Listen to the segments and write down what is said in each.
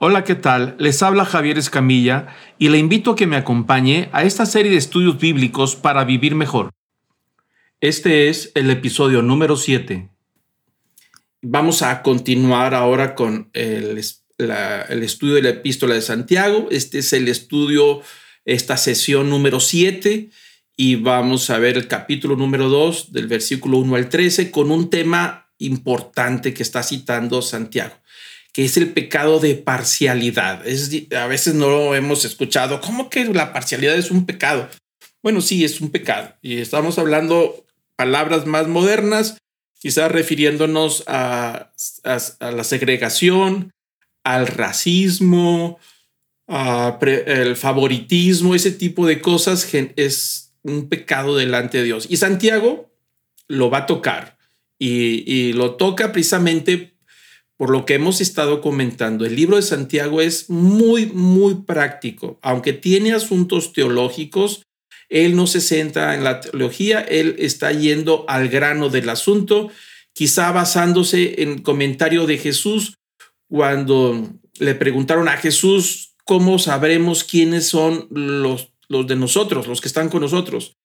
Hola, ¿qué tal? Les habla Javier Escamilla y le invito a que me acompañe a esta serie de estudios bíblicos para vivir mejor. Este es el episodio número 7. Vamos a continuar ahora con el, estudio de la epístola de Santiago. Este es el estudio, esta sesión número 7 y vamos a ver el capítulo número 2 del versículo 1 al 13 con un tema importante que está citando Santiago que es el pecado de parcialidad. Es, a veces no lo hemos escuchado. ¿Cómo que la parcialidad es un pecado? Bueno, sí, es un pecado. Y estamos hablando palabras más modernas, quizás refiriéndonos a, la segregación, al racismo, al favoritismo, ese tipo de cosas es un pecado delante de Dios. Y Santiago lo va a tocar y, y lo toca precisamente por lo que hemos estado comentando, el libro de Santiago es muy, muy práctico. Aunque tiene asuntos teológicos, él no se centra en la teología, él está yendo al grano del asunto, quizá basándose en el comentario de Jesús cuando le preguntaron a Jesús cómo sabremos quiénes son los, los de nosotros, los que están con nosotros.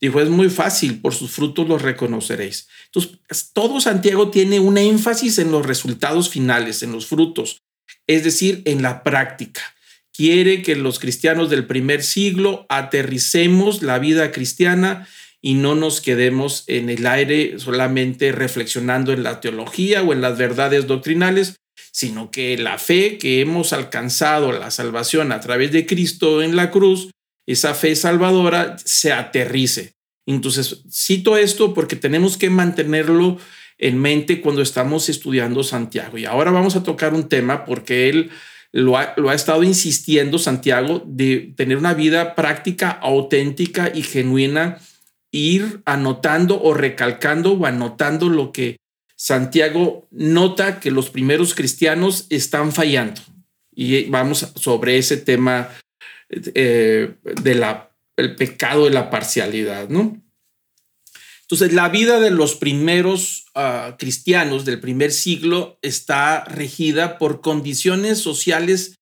Dijo, es muy fácil, por sus frutos los reconoceréis. Entonces, todo Santiago tiene un énfasis en los resultados finales, en los frutos, es decir, en la práctica. Quiere que los cristianos del primer siglo aterricemos la vida cristiana y no nos quedemos en el aire solamente reflexionando en la teología o en las verdades doctrinales, sino que la fe que hemos alcanzado, la salvación a través de Cristo en la cruz, esa fe salvadora se aterrice. Entonces, cito esto porque tenemos que mantenerlo en mente cuando estamos estudiando Santiago. Y ahora vamos a tocar un tema porque él lo ha, lo ha estado insistiendo, Santiago, de tener una vida práctica, auténtica y genuina, ir anotando o recalcando o anotando lo que Santiago nota que los primeros cristianos están fallando. Y vamos sobre ese tema eh, de la, el pecado de la parcialidad, ¿no? Entonces, la vida de los primeros ah, cristianos del primer siglo está regida por condiciones sociales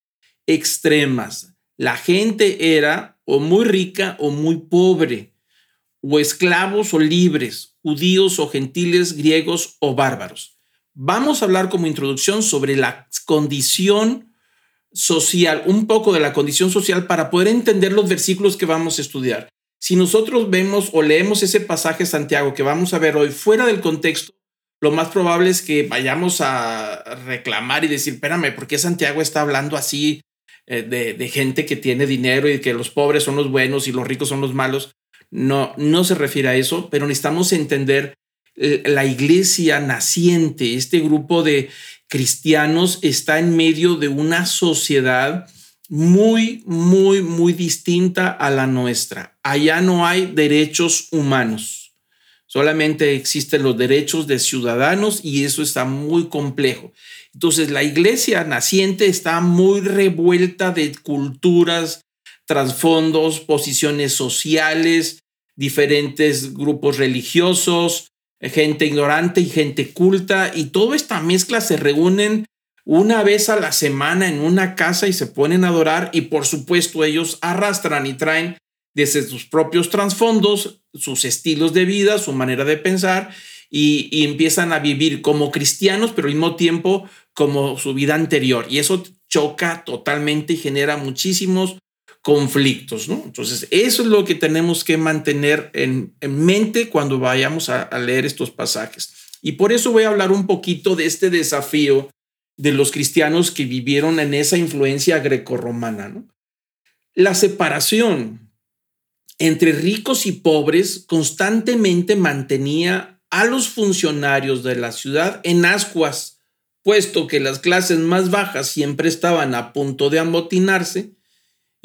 extremas. La gente era o muy rica o muy pobre, o esclavos o libres, judíos o gentiles, griegos o bárbaros. Vamos a hablar como introducción sobre la condición social, un poco de la condición social para poder entender los versículos que vamos a estudiar. Si nosotros vemos o leemos ese pasaje Santiago que vamos a ver hoy fuera del contexto, lo más probable es que vayamos a reclamar y decir, espérame, ¿por qué Santiago está hablando así eh, de, gente que tiene dinero y que los pobres son los buenos y los ricos son los malos? No, no se refiere a eso, pero necesitamos entender eh, la iglesia naciente, este grupo de cristianos está en medio de una sociedad muy, muy, muy distinta a la nuestra. Allá no hay derechos humanos, solamente existen los derechos de ciudadanos y eso está muy complejo. Entonces la iglesia naciente está muy revuelta de culturas, trasfondos, posiciones sociales, diferentes grupos religiosos, gente ignorante y gente culta, y toda esta mezcla se reúnen una vez a la semana en una casa y se ponen a adorar, y por supuesto ellos arrastran y traen desde sus propios trasfondos, sus estilos de vida, su manera de pensar, y, empiezan a vivir como cristianos, pero al mismo tiempo como su vida anterior. Y eso choca totalmente y genera muchísimos conflictos, ¿no? Entonces, eso es lo que tenemos que mantener en, mente cuando vayamos a, a, leer estos pasajes. Y por eso voy a hablar un poquito de este desafío de los cristianos que vivieron en esa influencia grecorromana, ¿no? La separación entre ricos y pobres constantemente mantenía a los funcionarios de la ciudad en ascuas, puesto que las clases más bajas siempre estaban a punto de amotinarse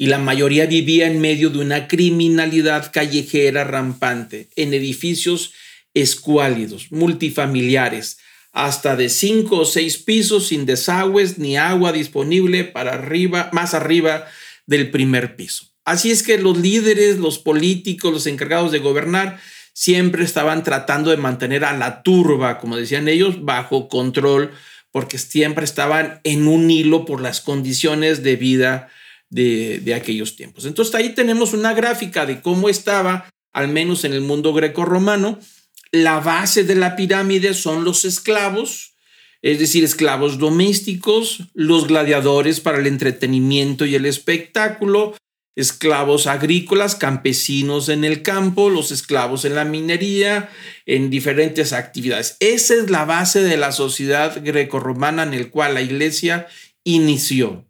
y la mayoría vivía en medio de una criminalidad callejera rampante, en edificios escuálidos, multifamiliares, hasta de cinco o seis pisos sin desagües ni agua disponible para arriba, más arriba del primer piso. Así es que los líderes, los políticos, los encargados de gobernar, siempre estaban tratando de mantener a la turba, como decían ellos, bajo control porque siempre estaban en un hilo por las condiciones de vida de, aquellos tiempos. Entonces ahí tenemos una gráfica de cómo estaba, al menos en el mundo greco-romano, la base de la pirámide son los esclavos, es decir, esclavos domésticos, los gladiadores para el entretenimiento y el espectáculo, esclavos agrícolas, campesinos en el campo, los esclavos en la minería, en diferentes actividades. Esa es la base de la sociedad grecorromana en el cual la iglesia inició.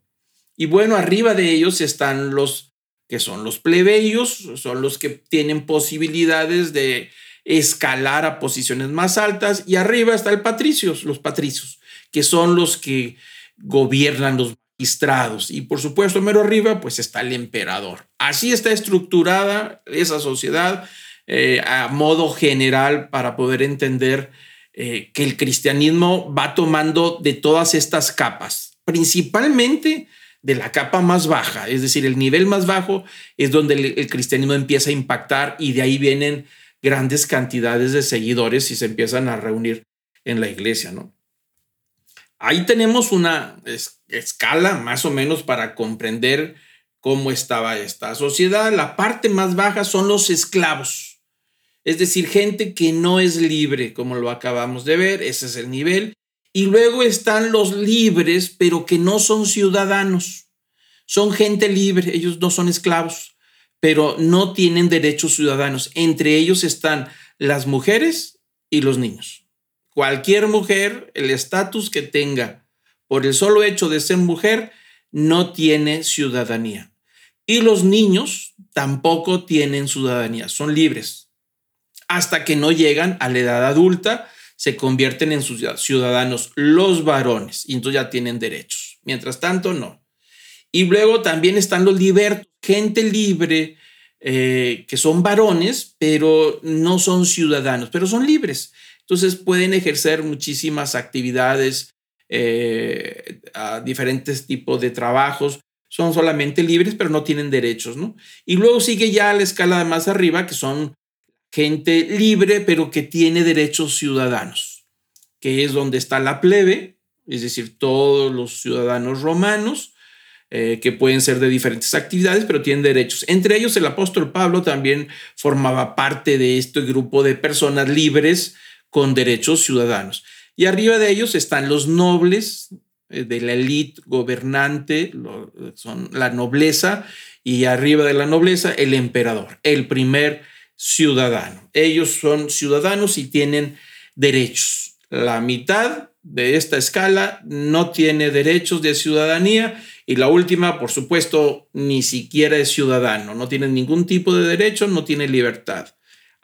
Y bueno, arriba de ellos están los que son los plebeyos, son los que tienen posibilidades de escalar a posiciones más altas. Y arriba está el patricios, los patricios, que son los que gobiernan los magistrados. Y por supuesto mero arriba pues está el emperador. Así está estructurada esa sociedad eh, a modo general para poder entender eh, que el cristianismo va tomando de todas estas capas, principalmente de la capa más baja, es decir, el nivel más bajo es donde el cristianismo empieza a impactar y de ahí vienen grandes cantidades de seguidores y se empiezan a reunir en la iglesia, ¿no? Ahí tenemos una escala más o menos para comprender cómo estaba esta sociedad. La parte más baja son los esclavos, es decir, gente que no es libre, como lo acabamos de ver, ese es el nivel. Y luego están los libres, pero que no son ciudadanos. Son gente libre, ellos no son esclavos pero no tienen derechos ciudadanos. Entre ellos están las mujeres y los niños. Cualquier mujer, el estatus que tenga por el solo hecho de ser mujer, no tiene ciudadanía. Y los niños tampoco tienen ciudadanía, son libres. Hasta que no llegan a la edad adulta, se convierten en ciudadanos los varones y entonces ya tienen derechos. Mientras tanto, no. Y luego también están los libertos, gente libre, eh, que son varones, pero no son ciudadanos, pero son libres. Entonces pueden ejercer muchísimas actividades, eh, diferentes tipos de trabajos. Son solamente libres, pero no tienen derechos, ¿no? Y luego sigue ya la escala más arriba, que son gente libre, pero que tiene derechos ciudadanos, que es donde está la plebe, es decir, todos los ciudadanos romanos, eh, que pueden ser de diferentes actividades, pero tienen derechos. Entre ellos, el apóstol Pablo también formaba parte de este grupo de personas libres con derechos ciudadanos. Y arriba de ellos están los nobles eh, de la élite gobernante, son la nobleza, y arriba de la nobleza el emperador, el primer ciudadano. Ellos son ciudadanos y tienen derechos. La mitad de esta escala no tiene derechos de ciudadanía y la última, por supuesto, ni siquiera es ciudadano, no tiene ningún tipo de derecho, no tiene libertad.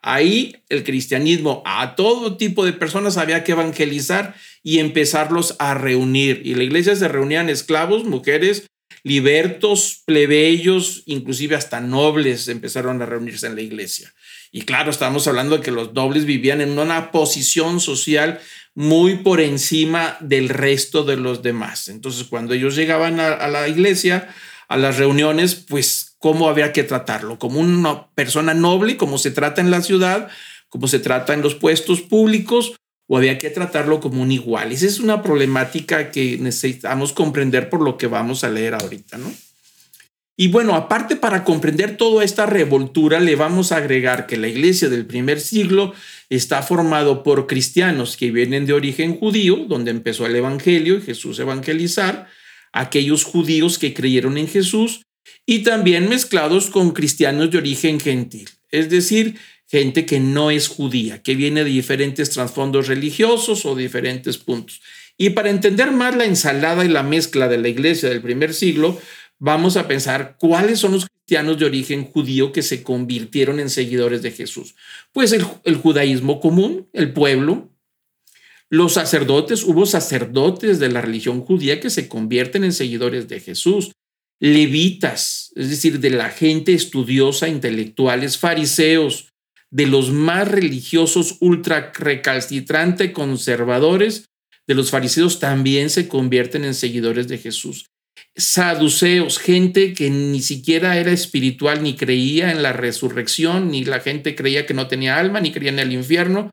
Ahí el cristianismo a todo tipo de personas había que evangelizar y empezarlos a reunir. Y la iglesia se reunían esclavos, mujeres, libertos, plebeyos, inclusive hasta nobles empezaron a reunirse en la iglesia. Y claro, estamos hablando de que los nobles vivían en una posición social muy por encima del resto de los demás. Entonces, cuando ellos llegaban a, la iglesia, a las reuniones, pues, ¿cómo había que tratarlo? Como una persona noble, como se trata en la ciudad, como se trata en los puestos públicos, o había que tratarlo como un igual. Esa es una problemática que necesitamos comprender por lo que vamos a leer ahorita, ¿no? Y bueno, aparte para comprender toda esta revoltura, le vamos a agregar que la iglesia del primer siglo está formado por cristianos que vienen de origen judío, donde empezó el evangelio y Jesús evangelizar, aquellos judíos que creyeron en Jesús, y también mezclados con cristianos de origen gentil, es decir, gente que no es judía, que viene de diferentes trasfondos religiosos o diferentes puntos. Y para entender más la ensalada y la mezcla de la iglesia del primer siglo, vamos a pensar cuáles son los cristianos de origen judío que se convirtieron en seguidores de Jesús. Pues el, judaísmo común, el pueblo, los sacerdotes, hubo sacerdotes de la religión judía que se convierten en seguidores de Jesús. Levitas, es decir, de la gente estudiosa, intelectuales, fariseos, de los más religiosos, ultra recalcitrante, conservadores, de los fariseos también se convierten en seguidores de Jesús saduceos, gente que ni siquiera era espiritual, ni creía en la resurrección, ni la gente creía que no tenía alma, ni creía en el infierno.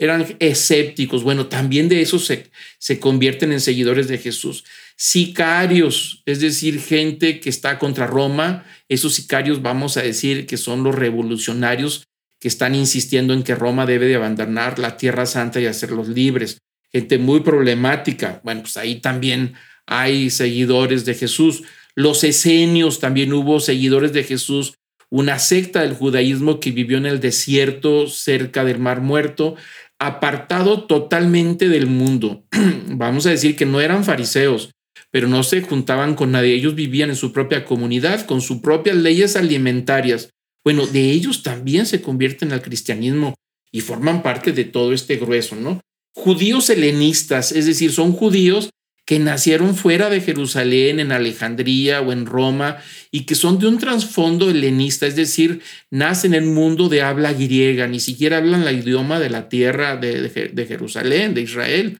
eran escépticos. Bueno, también de esos se, se convierten en seguidores de Jesús. Sicarios, es decir, gente que está contra Roma. Esos sicarios vamos a decir que son los revolucionarios que están insistiendo en que Roma debe de abandonar la Tierra Santa y hacerlos libres. Gente muy problemática. Bueno, pues ahí también hay seguidores de Jesús. Los esenios también hubo seguidores de Jesús, una secta del judaísmo que vivió en el desierto cerca del Mar Muerto, apartado totalmente del mundo. Vamos a decir que no eran fariseos, pero no se juntaban con nadie. Ellos vivían en su propia comunidad, con sus propias leyes alimentarias. Bueno, de ellos también se convierten al cristianismo y forman parte de todo este grueso, ¿no? Judíos helenistas, es decir, son judíos que nacieron fuera de Jerusalén, en Alejandría o en Roma, y que son de un trasfondo helenista, es decir, nacen en el mundo de habla griega, ni siquiera hablan el idioma de la tierra de, de Jerusalén, de Israel.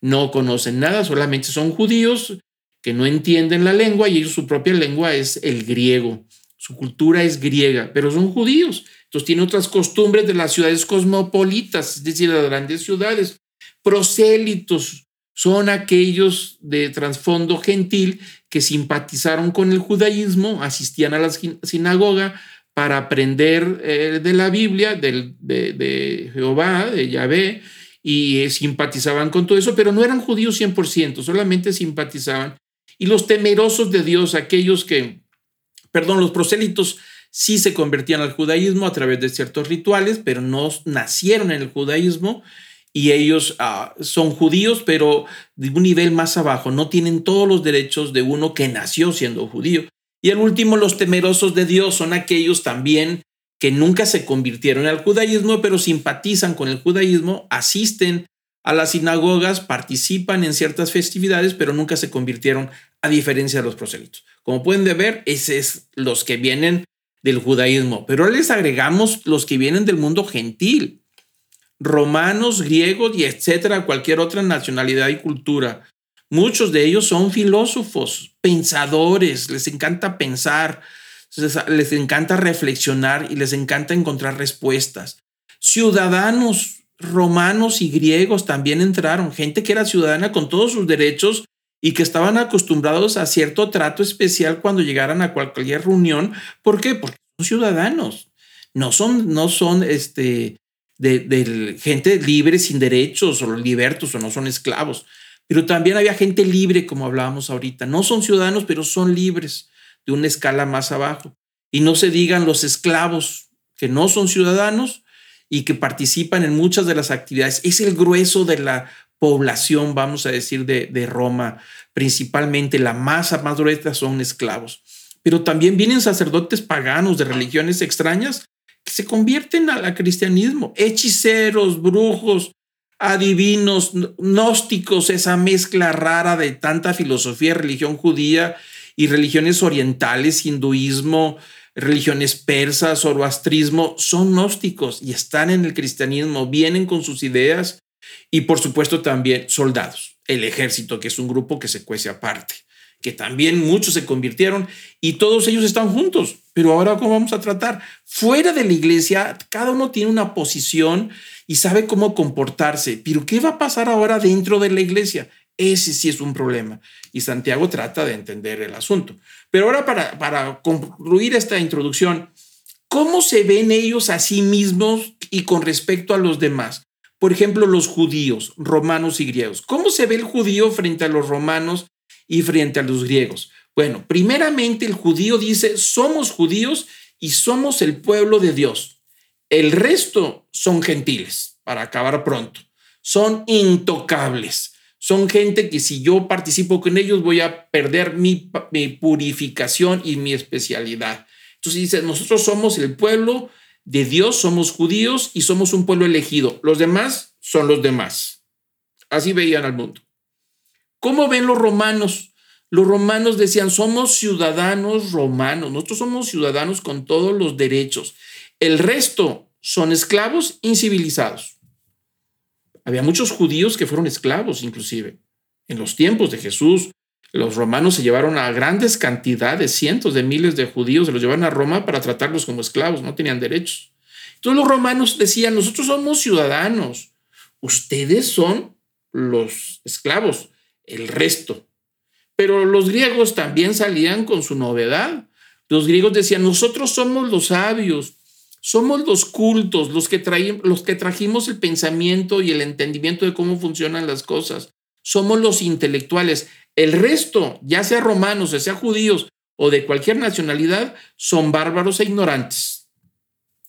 No conocen nada, solamente son judíos que no entienden la lengua y ellos su propia lengua es el griego. Su cultura es griega, pero son judíos. Entonces tienen otras costumbres de las ciudades cosmopolitas, es decir, de las grandes ciudades. Prosélitos, son aquellos de trasfondo gentil que simpatizaron con el judaísmo, asistían a la sinagoga para aprender eh, de la Biblia, de, de, Jehová, de Yahvé, y eh, simpatizaban con todo eso, pero no eran judíos 100%, solamente simpatizaban. Y los temerosos de Dios, aquellos que, perdón, los prosélitos sí se convertían al judaísmo a través de ciertos rituales, pero no nacieron en el judaísmo y ellos ah, son judíos, pero de un nivel más abajo, no tienen todos los derechos de uno que nació siendo judío. Y el último, los temerosos de Dios son aquellos también que nunca se convirtieron al judaísmo, pero simpatizan con el judaísmo, asisten a las sinagogas, participan en ciertas festividades, pero nunca se convirtieron, a diferencia de los prosélitos. Como pueden ver, esos es los que vienen del judaísmo, pero les agregamos los que vienen del mundo gentil, romanos, griegos y etcétera, cualquier otra nacionalidad y cultura. Muchos de ellos son filósofos, pensadores, les encanta pensar, les encanta reflexionar y les encanta encontrar respuestas. Ciudadanos romanos y griegos también entraron, gente que era ciudadana con todos sus derechos y que estaban acostumbrados a cierto trato especial cuando llegaran a cualquier reunión. ¿Por qué? Porque son ciudadanos, no son, no son este, de, gente libre sin derechos o libertos o no son esclavos. Pero también había gente libre, como hablábamos ahorita. No son ciudadanos, pero son libres de una escala más abajo. Y no se digan los esclavos que no son ciudadanos y que participan en muchas de las actividades. Es el grueso de la población, vamos a decir, de, de Roma. Principalmente la masa más gruesa son esclavos. Pero también vienen sacerdotes paganos de religiones extrañas que se convierten al cristianismo, hechiceros, brujos, adivinos, gnósticos, esa mezcla rara de tanta filosofía, religión judía y religiones orientales, hinduismo, religiones persas, zoroastrismo, son gnósticos y están en el cristianismo, vienen con sus ideas y por supuesto también soldados, el ejército, que es un grupo que se cuece aparte que también muchos se convirtieron y todos ellos están juntos. Pero ahora, ¿cómo vamos a tratar? Fuera de la iglesia, cada uno tiene una posición y sabe cómo comportarse. Pero ¿qué va a pasar ahora dentro de la iglesia? Ese sí es un problema. Y Santiago trata de entender el asunto. Pero ahora, para, para concluir esta introducción, ¿cómo se ven ellos a sí mismos y con respecto a los demás? Por ejemplo, los judíos, romanos y griegos. ¿Cómo se ve el judío frente a los romanos y frente a los griegos? Bueno, primeramente el judío dice, somos judíos y somos el pueblo de Dios. El resto son gentiles, para acabar pronto. Son intocables. Son gente que si yo participo con ellos voy a perder mi, purificación y mi especialidad. Entonces dice, nosotros somos el pueblo de Dios, somos judíos y somos un pueblo elegido. Los demás son los demás. Así veían al mundo. ¿Cómo ven los romanos? Los romanos decían, somos ciudadanos romanos, nosotros somos ciudadanos con todos los derechos. El resto son esclavos incivilizados. Había muchos judíos que fueron esclavos, inclusive. En los tiempos de Jesús, los romanos se llevaron a grandes cantidades, cientos de miles de judíos, se los llevaron a Roma para tratarlos como esclavos, no tenían derechos. Entonces los romanos decían, nosotros somos ciudadanos, ustedes son los esclavos, el resto. Pero los griegos también salían con su novedad. Los griegos decían, nosotros somos los sabios, somos los cultos, los que, los que trajimos el pensamiento y el entendimiento de cómo funcionan las cosas. Somos los intelectuales. El resto, ya sea romanos, ya sea judíos o de cualquier nacionalidad, son bárbaros e ignorantes.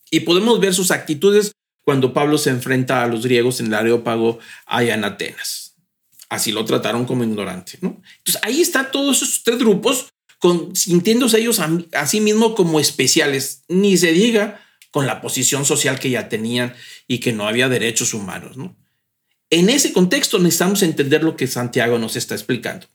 Y podemos ver sus actitudes cuando Pablo se enfrenta a los griegos en el Areópago allá en Atenas. Así lo trataron como ignorante. ¿no? Entonces ahí están todos esos tres grupos sintiéndose ellos a, sí mismos como especiales, ni se diga con la posición social que ya tenían y que no había derechos humanos. ¿no? En ese contexto necesitamos entender lo que Santiago nos está explicando.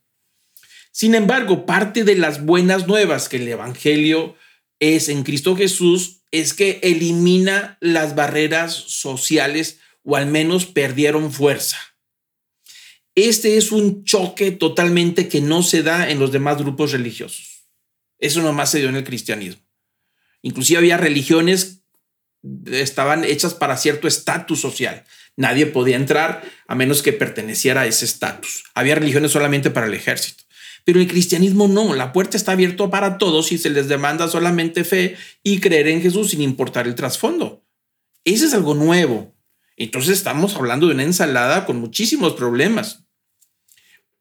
Sin embargo, parte de las buenas nuevas que el Evangelio es en Cristo Jesús es que elimina las barreras sociales o al menos perdieron fuerza. Este es un choque totalmente que no se da en los demás grupos religiosos. Eso nomás se dio en el cristianismo. Inclusive había religiones estaban hechas para cierto estatus social. Nadie podía entrar a menos que perteneciera a ese estatus. Había religiones solamente para el ejército. Pero el cristianismo no, la puerta está abierta para todos y se les demanda solamente fe y creer en Jesús sin importar el trasfondo. Ese es algo nuevo. Entonces estamos hablando de una ensalada con muchísimos problemas.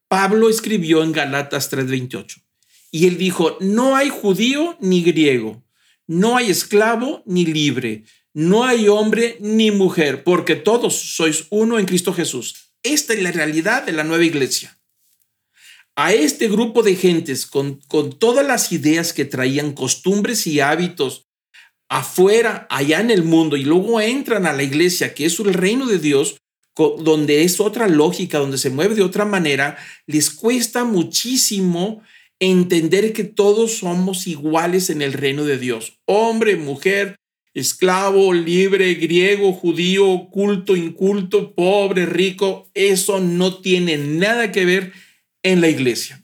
Pablo escribió en Galatas 3:28 y él dijo, no hay judío ni griego, no hay esclavo ni libre, no hay hombre ni mujer, porque todos sois uno en Cristo Jesús. Esta es la realidad de la nueva iglesia a este grupo de gentes con, con todas las ideas que traían, costumbres y hábitos afuera, allá en el mundo, y luego entran a la iglesia, que es el reino de Dios, donde es otra lógica, donde se mueve de otra manera, les cuesta muchísimo entender que todos somos iguales en el reino de Dios. Hombre, mujer, esclavo, libre, griego, judío, culto, inculto, pobre, rico, eso no tiene nada que ver en la iglesia.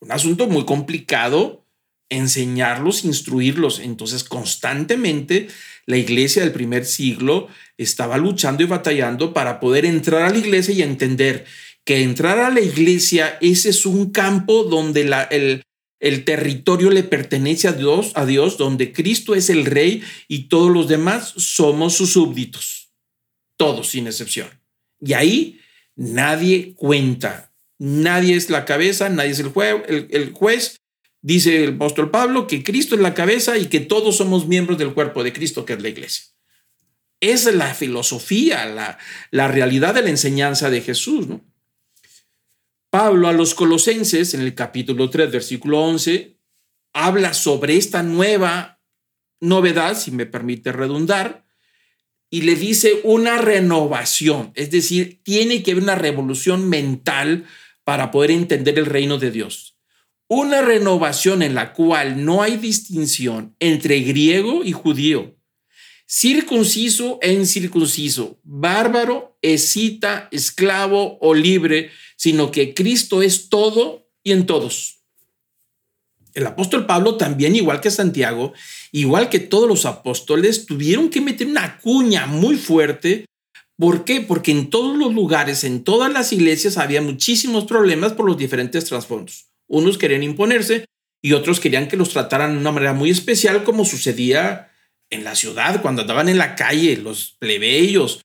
un asunto muy complicado enseñarlos, instruirlos. Entonces, constantemente la iglesia del primer siglo estaba luchando y batallando para poder entrar a la iglesia y entender que entrar a la iglesia, ese es un campo donde la, el, el territorio le pertenece a Dios, a Dios, donde Cristo es el rey y todos los demás somos sus súbditos. Todos, sin excepción. Y ahí nadie cuenta. Nadie es la cabeza, nadie es el, el, juez. Dice el apóstol Pablo que Cristo es la cabeza y que todos somos miembros del cuerpo de Cristo, que es la iglesia. Es la filosofía, la, la realidad de la enseñanza de Jesús. ¿no? Pablo a los colosenses, en el capítulo 3, versículo 11, habla sobre esta nueva novedad, si me permite redundar, y le dice una renovación, es decir, tiene que haber una revolución mental para poder entender el reino de Dios. Una renovación en la cual no hay distinción entre griego y judío, circunciso e incircunciso, bárbaro, escita, esclavo o libre, sino que Cristo es todo y en todos. El apóstol Pablo también, igual que Santiago, igual que todos los apóstoles, tuvieron que meter una cuña muy fuerte ¿Por qué? Porque en todos los lugares, en todas las iglesias había muchísimos problemas por los diferentes trasfondos. Unos querían imponerse y otros querían que los trataran de una manera muy especial como sucedía en la ciudad cuando andaban en la calle, los plebeyos,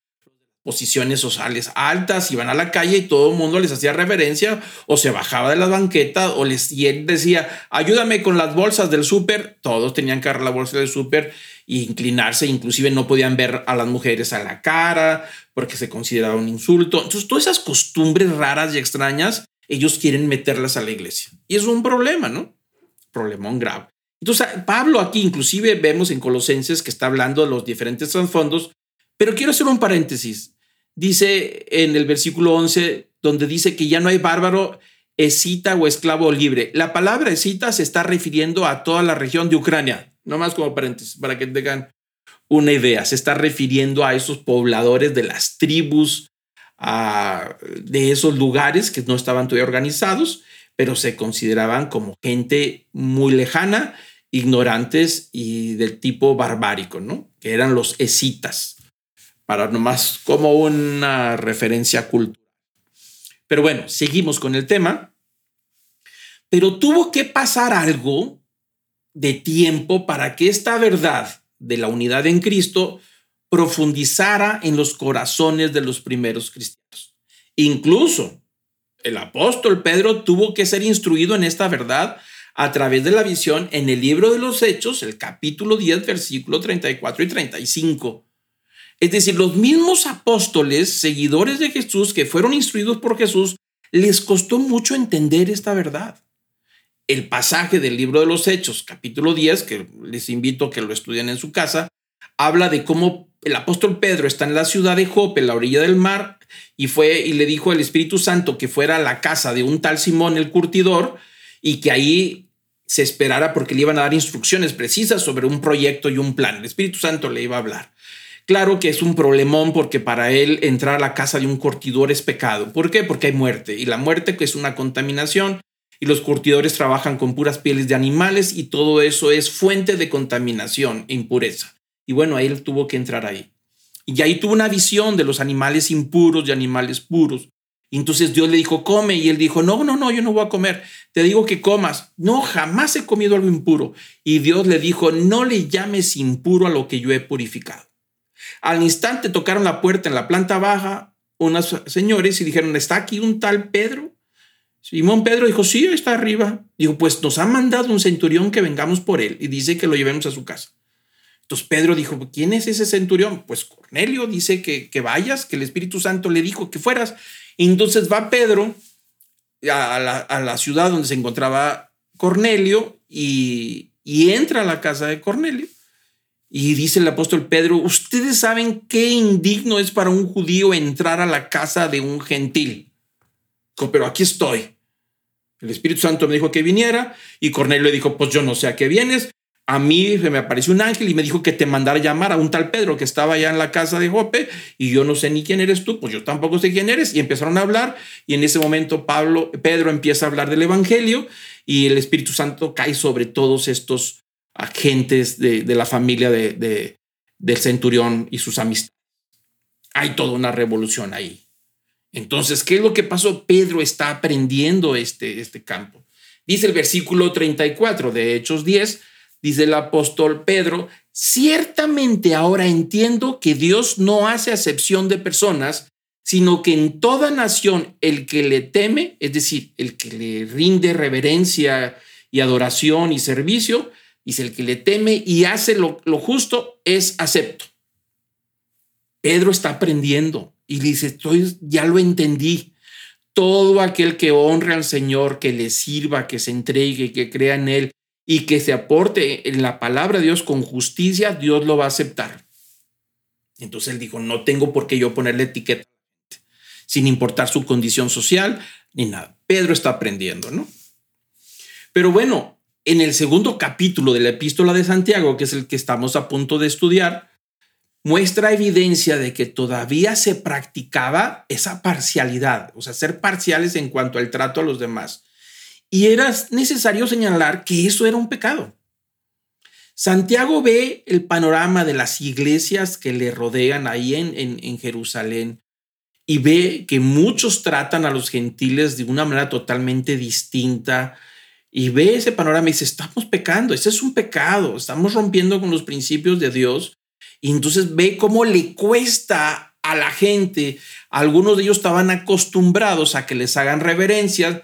posiciones sociales altas, iban a la calle y todo el mundo les hacía reverencia o se bajaba de la banqueta o les decía, ayúdame con las bolsas del súper, todos tenían que agarrar la bolsa del súper e inclinarse, inclusive no podían ver a las mujeres a la cara porque se consideraba un insulto. Entonces, todas esas costumbres raras y extrañas, ellos quieren meterlas a la iglesia. Y es un problema, ¿no? Problemón grave. Entonces, Pablo aquí inclusive vemos en Colosenses que está hablando de los diferentes trasfondos, pero quiero hacer un paréntesis. Dice en el versículo 11, donde dice que ya no hay bárbaro, escita o esclavo libre. La palabra escita se está refiriendo a toda la región de Ucrania, no más como paréntesis, para que tengan una idea. Se está refiriendo a esos pobladores de las tribus, de esos lugares que no estaban todavía organizados, pero se consideraban como gente muy lejana, ignorantes y del tipo barbárico, ¿no? Que eran los escitas. para nomás como una referencia cultural. Pero bueno, seguimos con el tema. Pero tuvo que pasar algo de tiempo para que esta verdad de la unidad en Cristo profundizara en los corazones de los primeros cristianos. Incluso el apóstol Pedro tuvo que ser instruido en esta verdad a través de la visión en el libro de los Hechos, el capítulo 10, versículo 34 y 35. Es decir, los mismos apóstoles, seguidores de Jesús, que fueron instruidos por Jesús, les costó mucho entender esta verdad. El pasaje del libro de los Hechos, capítulo 10, que les invito a que lo estudien en su casa, habla de cómo el apóstol Pedro está en la ciudad de Jope, en la orilla del mar, y fue y le dijo al Espíritu Santo que fuera a la casa de un tal Simón el curtidor y que ahí se esperara porque le iban a dar instrucciones precisas sobre un proyecto y un plan. El Espíritu Santo le iba a hablar. Claro que es un problemón porque para él entrar a la casa de un curtidor es pecado. ¿Por qué? Porque hay muerte y la muerte que es una contaminación y los curtidores trabajan con puras pieles de animales y todo eso es fuente de contaminación e impureza. Y bueno, ahí él tuvo que entrar ahí. Y ahí tuvo una visión de los animales impuros y animales puros. Y entonces Dios le dijo, come. Y él dijo, no, no, no, yo no voy a comer. Te digo que comas. No, jamás he comido algo impuro. Y Dios le dijo, no le llames impuro a lo que yo he purificado. Al instante tocaron la puerta en la planta baja unas señores y dijeron, ¿está aquí un tal Pedro? Simón Pedro dijo, sí, está arriba. Dijo, pues nos ha mandado un centurión que vengamos por él y dice que lo llevemos a su casa. Entonces Pedro dijo, ¿quién es ese centurión? Pues Cornelio dice que, que vayas, que el Espíritu Santo le dijo que fueras. Entonces va Pedro a la, a la, ciudad donde se encontraba Cornelio y, y entra a la casa de Cornelio. Y dice el apóstol Pedro, ustedes saben qué indigno es para un judío entrar a la casa de un gentil. Pero aquí estoy. El Espíritu Santo me dijo que viniera y Cornelio le dijo, pues yo no sé a qué vienes, a mí me apareció un ángel y me dijo que te mandara llamar a un tal Pedro que estaba allá en la casa de Jope y yo no sé ni quién eres tú, pues yo tampoco sé quién eres. Y empezaron a hablar y en ese momento Pablo, Pedro empieza a hablar del Evangelio y el Espíritu Santo cae sobre todos estos agentes de, de la familia de, del centurión y sus amistades. Hay toda una revolución ahí. Entonces, ¿qué es lo que pasó? Pedro está aprendiendo este, este campo. Dice el versículo 34 de Hechos 10, dice el apóstol Pedro, ciertamente ahora entiendo que Dios no hace acepción de personas, sino que en toda nación el que le teme, es decir, el que le rinde reverencia y adoración y servicio, dice el que le teme y hace lo, lo justo es acepto. Pedro está aprendiendo y dice, estoy, ya lo entendí. Todo aquel que honre al Señor, que le sirva, que se entregue, que crea en Él, y que se aporte en la palabra de Dios con justicia, Dios lo va a aceptar. Entonces él dijo, no tengo por qué yo ponerle etiqueta, sin importar su condición social ni nada. Pedro está aprendiendo, ¿no? Pero bueno, en el segundo capítulo de la epístola de Santiago, que es el que estamos a punto de estudiar, muestra evidencia de que todavía se practicaba esa parcialidad, o sea, ser parciales en cuanto al trato a los demás. Y era necesario señalar que eso era un pecado. Santiago ve el panorama de las iglesias que le rodean ahí en, en, Jerusalén y ve que muchos tratan a los gentiles de una manera totalmente distinta y ve ese panorama y dice, estamos pecando, ese es un pecado, estamos rompiendo con los principios de Dios. Y entonces ve cómo le cuesta a la gente, algunos de ellos estaban acostumbrados a que les hagan reverencias,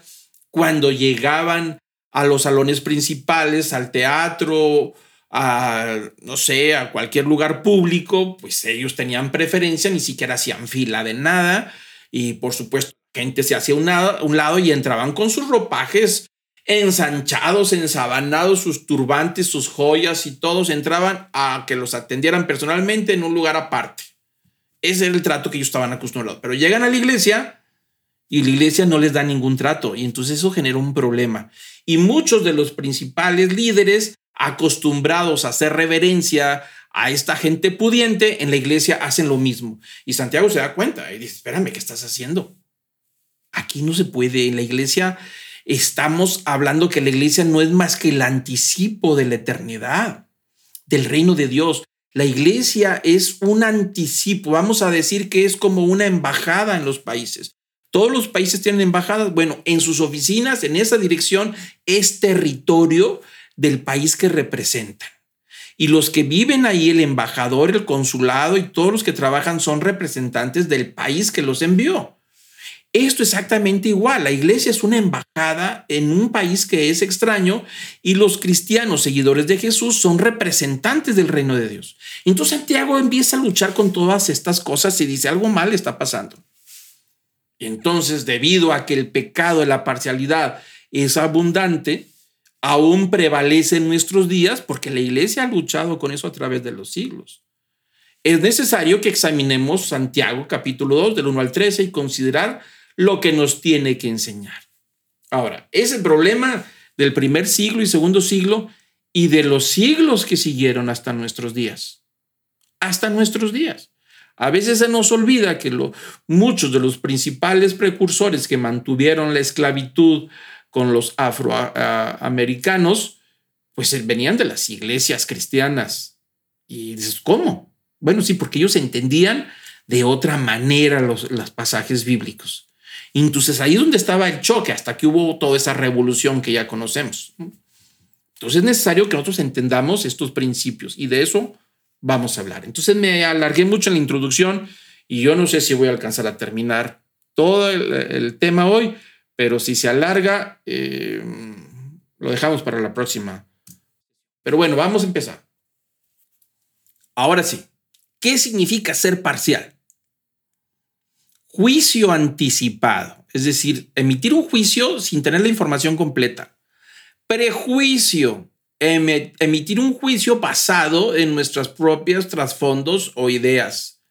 cuando llegaban a los salones principales, al teatro, a, no sé, a cualquier lugar público, pues ellos tenían preferencia, ni siquiera hacían fila de nada. Y por supuesto, gente se hacía un un lado y entraban con sus ropajes ensanchados, ensabanados, sus turbantes, sus joyas y todos entraban a que los atendieran personalmente en un lugar aparte. Ese era el trato que ellos estaban acostumbrados. Pero llegan a la iglesia y la iglesia no les da ningún trato y entonces eso genera un problema. Y muchos de los principales líderes acostumbrados a hacer reverencia a esta gente pudiente en la iglesia hacen lo mismo. Y Santiago se da cuenta y dice, espérame, ¿qué estás haciendo? Aquí no se puede. En la iglesia estamos hablando que la iglesia no es más que el anticipo de la eternidad, del reino de Dios. La iglesia es un anticipo, vamos a decir que es como una embajada en los países. Todos los países tienen embajadas. Bueno, en sus oficinas, en esa dirección, es territorio del país que representan. Y los que viven ahí, el embajador, el consulado y todos los que trabajan son representantes del país que los envió. Esto es exactamente igual. La iglesia es una embajada en un país que es extraño y los cristianos seguidores de Jesús son representantes del reino de Dios. Entonces Santiago empieza a luchar con todas estas cosas y dice algo mal está pasando. Entonces, debido a que el pecado de la parcialidad es abundante, aún prevalece en nuestros días porque la iglesia ha luchado con eso a través de los siglos. Es necesario que examinemos Santiago capítulo 2 del 1 al 13 y considerar lo que nos tiene que enseñar. Ahora, ese problema del primer siglo y segundo siglo y de los siglos que siguieron hasta nuestros días. Hasta nuestros días. A veces se nos olvida que muchos de los principales precursores que mantuvieron la esclavitud con los afroamericanos, pues venían de las iglesias cristianas. Y dices, ¿cómo? Bueno, sí, porque ellos entendían de otra manera los pasajes bíblicos. Entonces ahí es donde estaba el choque, hasta que hubo toda esa revolución que ya conocemos. Entonces es necesario que nosotros entendamos estos principios y de eso vamos a hablar. Entonces me alargué mucho en la introducción y yo no sé si voy a alcanzar a terminar todo el, tema hoy, pero si se alarga, eh, lo dejamos para la próxima. Pero bueno, vamos a empezar. Ahora sí, ¿qué significa ser parcial? Juicio anticipado, es decir, emitir un juicio sin tener la información completa. Prejuicio, emitir un juicio basado en nuestras propias trasfondos o ideas.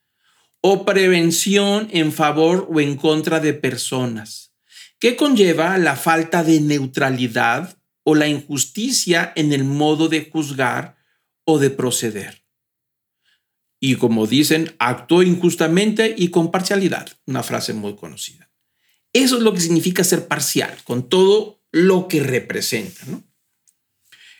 O prevención en favor o en contra de personas, que conlleva la falta de neutralidad o la injusticia en el modo de juzgar o de proceder y como dicen, actuó injustamente y con parcialidad, una frase muy conocida. Eso es lo que significa ser parcial, con todo lo que representa.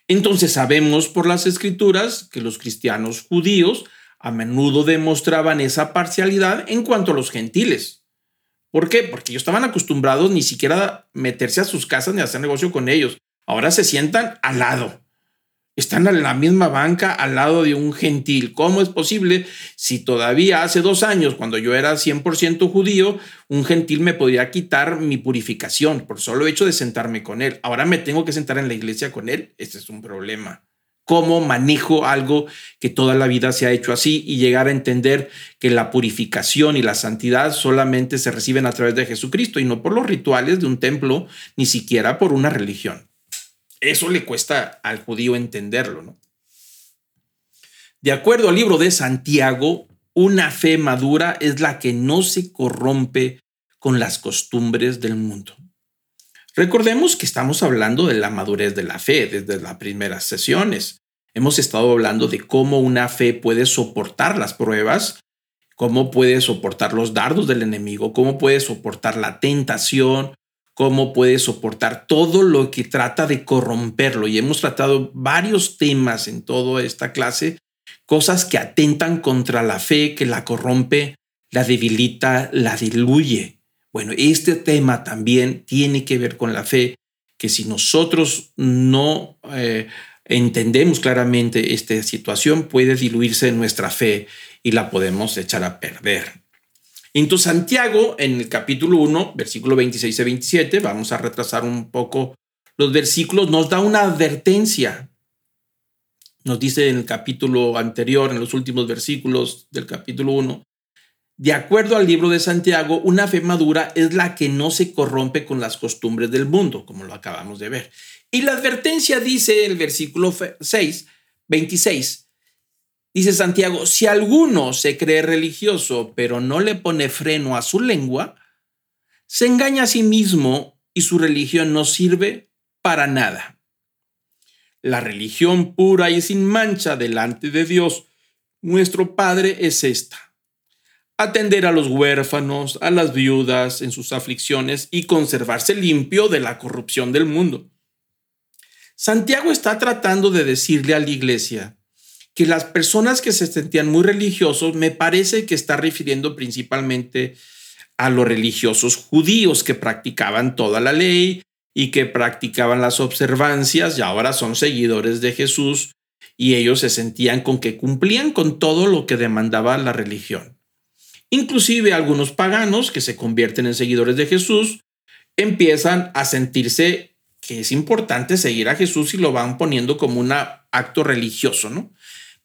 Entonces sabemos por las escrituras que los cristianos judíos a menudo demostraban esa parcialidad en cuanto a los gentiles. ¿Por qué? Porque ellos estaban acostumbrados ni siquiera a meterse a sus casas ni a hacer negocio con ellos. Ahora se sientan al lado están en la misma banca al lado de un gentil. ¿Cómo es posible si todavía hace dos años, cuando yo era 100% judío, un gentil me podría quitar mi purificación por solo hecho de sentarme con él? Ahora me tengo que sentar en la iglesia con él. Este es un problema. ¿Cómo manejo algo que toda la vida se ha hecho así y llegar a entender que la purificación y la santidad solamente se reciben a través de Jesucristo y no por los rituales de un templo, ni siquiera por una religión? Eso le cuesta al judío entenderlo, ¿no? De acuerdo al libro de Santiago, una fe madura es la que no se corrompe con las costumbres del mundo. Recordemos que estamos hablando de la madurez de la fe desde las primeras sesiones. Hemos estado hablando de cómo una fe puede soportar las pruebas, cómo puede soportar los dardos del enemigo, cómo puede soportar la tentación, cómo puede soportar todo lo que trata de corromperlo. Y hemos tratado varios temas en toda esta clase, cosas que atentan contra la fe, que la corrompe, la debilita, la diluye. Bueno, este tema también tiene que ver con la fe, que si nosotros no eh, entendemos claramente esta situación, puede diluirse nuestra fe y la podemos echar a perder. Entonces, Santiago, en el capítulo 1, versículo 26 y 27, vamos a retrasar un poco los versículos, nos da una advertencia. Nos dice en el capítulo anterior, en los últimos versículos del capítulo 1, de acuerdo al libro de Santiago, una fe madura es la que no se corrompe con las costumbres del mundo, como lo acabamos de ver. Y la advertencia dice el versículo 6, 26, Dice Santiago, si alguno se cree religioso pero no le pone freno a su lengua, se engaña a sí mismo y su religión no sirve para nada. La religión pura y sin mancha delante de Dios, nuestro Padre, es esta. Atender a los huérfanos, a las viudas en sus aflicciones y conservarse limpio de la corrupción del mundo. Santiago está tratando de decirle a la iglesia que las personas que se sentían muy religiosos, me parece que está refiriendo principalmente a los religiosos judíos que practicaban toda la ley y que practicaban las observancias y ahora son seguidores de Jesús y ellos se sentían con que cumplían con todo lo que demandaba la religión. Inclusive algunos paganos que se convierten en seguidores de Jesús empiezan a sentirse que es importante seguir a Jesús y lo van poniendo como un acto religioso, ¿no?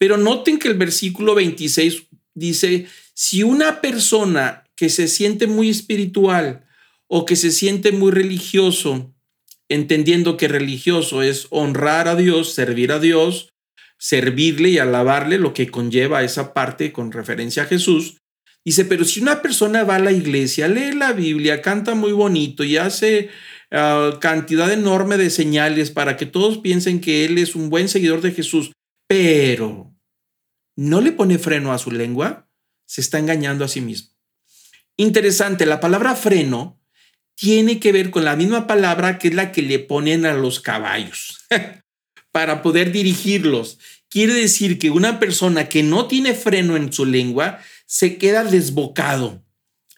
Pero noten que el versículo 26 dice, si una persona que se siente muy espiritual o que se siente muy religioso, entendiendo que religioso es honrar a Dios, servir a Dios, servirle y alabarle, lo que conlleva esa parte con referencia a Jesús, dice, pero si una persona va a la iglesia, lee la Biblia, canta muy bonito y hace uh, cantidad enorme de señales para que todos piensen que él es un buen seguidor de Jesús, pero no le pone freno a su lengua, se está engañando a sí mismo. Interesante, la palabra freno tiene que ver con la misma palabra que es la que le ponen a los caballos para poder dirigirlos. Quiere decir que una persona que no tiene freno en su lengua se queda desbocado.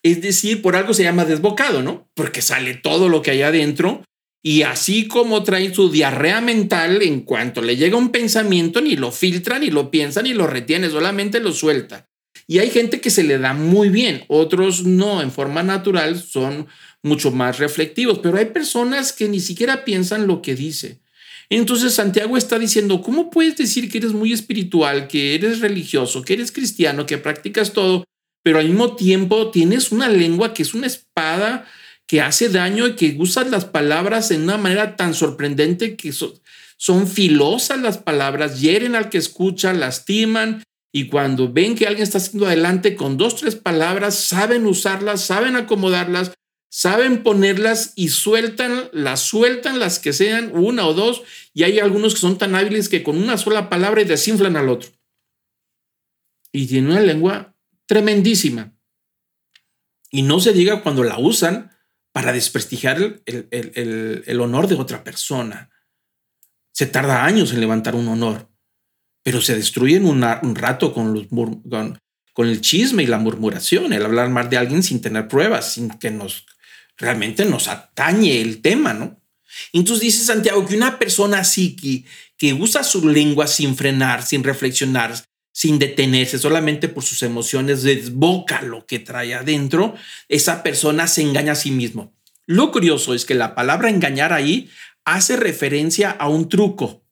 Es decir, por algo se llama desbocado, ¿no? Porque sale todo lo que hay adentro y así como trae su diarrea mental, en cuanto le llega un pensamiento, ni lo filtra, ni lo piensa, ni lo retiene, solamente lo suelta. Y hay gente que se le da muy bien, otros no, en forma natural son mucho más reflectivos, pero hay personas que ni siquiera piensan lo que dice. Entonces Santiago está diciendo, ¿cómo puedes decir que eres muy espiritual, que eres religioso, que eres cristiano, que practicas todo, pero al mismo tiempo tienes una lengua que es una espada que hace daño y que usas las palabras en una manera tan sorprendente que son filosas las palabras, hieren al que escucha, lastiman y cuando ven que alguien está haciendo adelante con dos, tres palabras, saben usarlas, saben acomodarlas, saben ponerlas y sueltan, las sueltan las que sean, una o dos, y hay algunos que son tan hábiles que con una sola palabra desinflan al otro. Y tienen una lengua tremendísima. Y no se diga cuando la usan para desprestigiar el, honor de otra persona. Se tarda años en levantar un honor pero se destruyen un rato con, el chisme y la murmuración, el hablar mal de alguien sin tener pruebas, sin que nos realmente nos atañe el tema, ¿no? Entonces dice Santiago que una persona así que usa su lengua sin frenar, sin reflexionar, sin detenerse, solamente por sus emociones, desboca lo que trae adentro, esa persona se engaña a sí mismo. Lo curioso es que la palabra engañar ahí hace referencia a un truco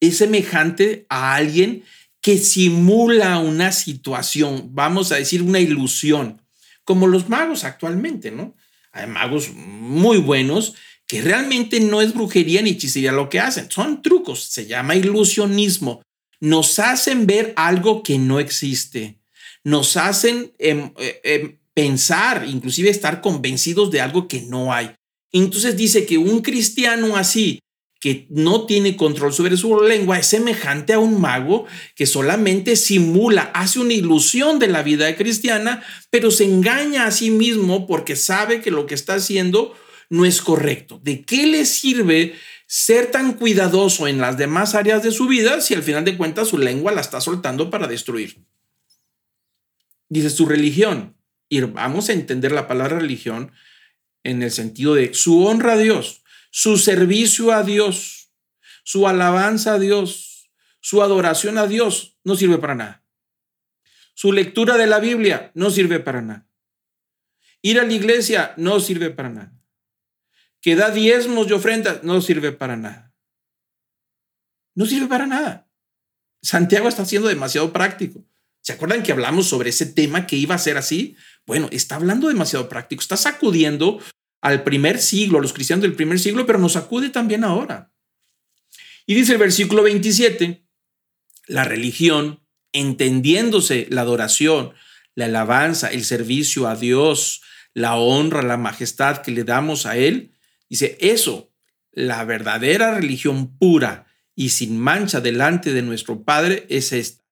es semejante a alguien que simula una situación, vamos a decir una ilusión, como los magos actualmente, ¿no? Hay magos muy buenos que realmente no es brujería ni hechicería lo que hacen, son trucos, se llama ilusionismo. Nos hacen ver algo que no existe, nos hacen em, eh, em, pensar, inclusive estar convencidos de algo que no hay. Entonces dice que un cristiano así, que no tiene control sobre su lengua es semejante a un mago que solamente simula, hace una ilusión de la vida cristiana, pero se engaña a sí mismo porque sabe que lo que está haciendo no es correcto. ¿De qué le sirve ser tan cuidadoso en las demás áreas de su vida si al final de cuentas su lengua la está soltando para destruir? Dice su religión. Y vamos a entender la palabra religión en el sentido de su honra a Dios su servicio a Dios, su alabanza a Dios, su adoración a Dios, no sirve para nada. Su lectura de la Biblia no sirve para nada. Ir a la iglesia no sirve para nada. Que da diezmos y ofrendas no sirve para nada. No sirve para nada. Santiago está siendo demasiado práctico. ¿Se acuerdan que hablamos sobre ese tema que iba a ser así? Bueno, está hablando demasiado práctico, está sacudiendo al primer siglo, a los cristianos del primer siglo, pero nos acude también ahora. Y dice el versículo 27, la religión, entendiéndose la adoración, la alabanza, el servicio a Dios, la honra, la majestad que le damos a Él, dice, eso, la verdadera religión pura y sin mancha delante de nuestro Padre es esta,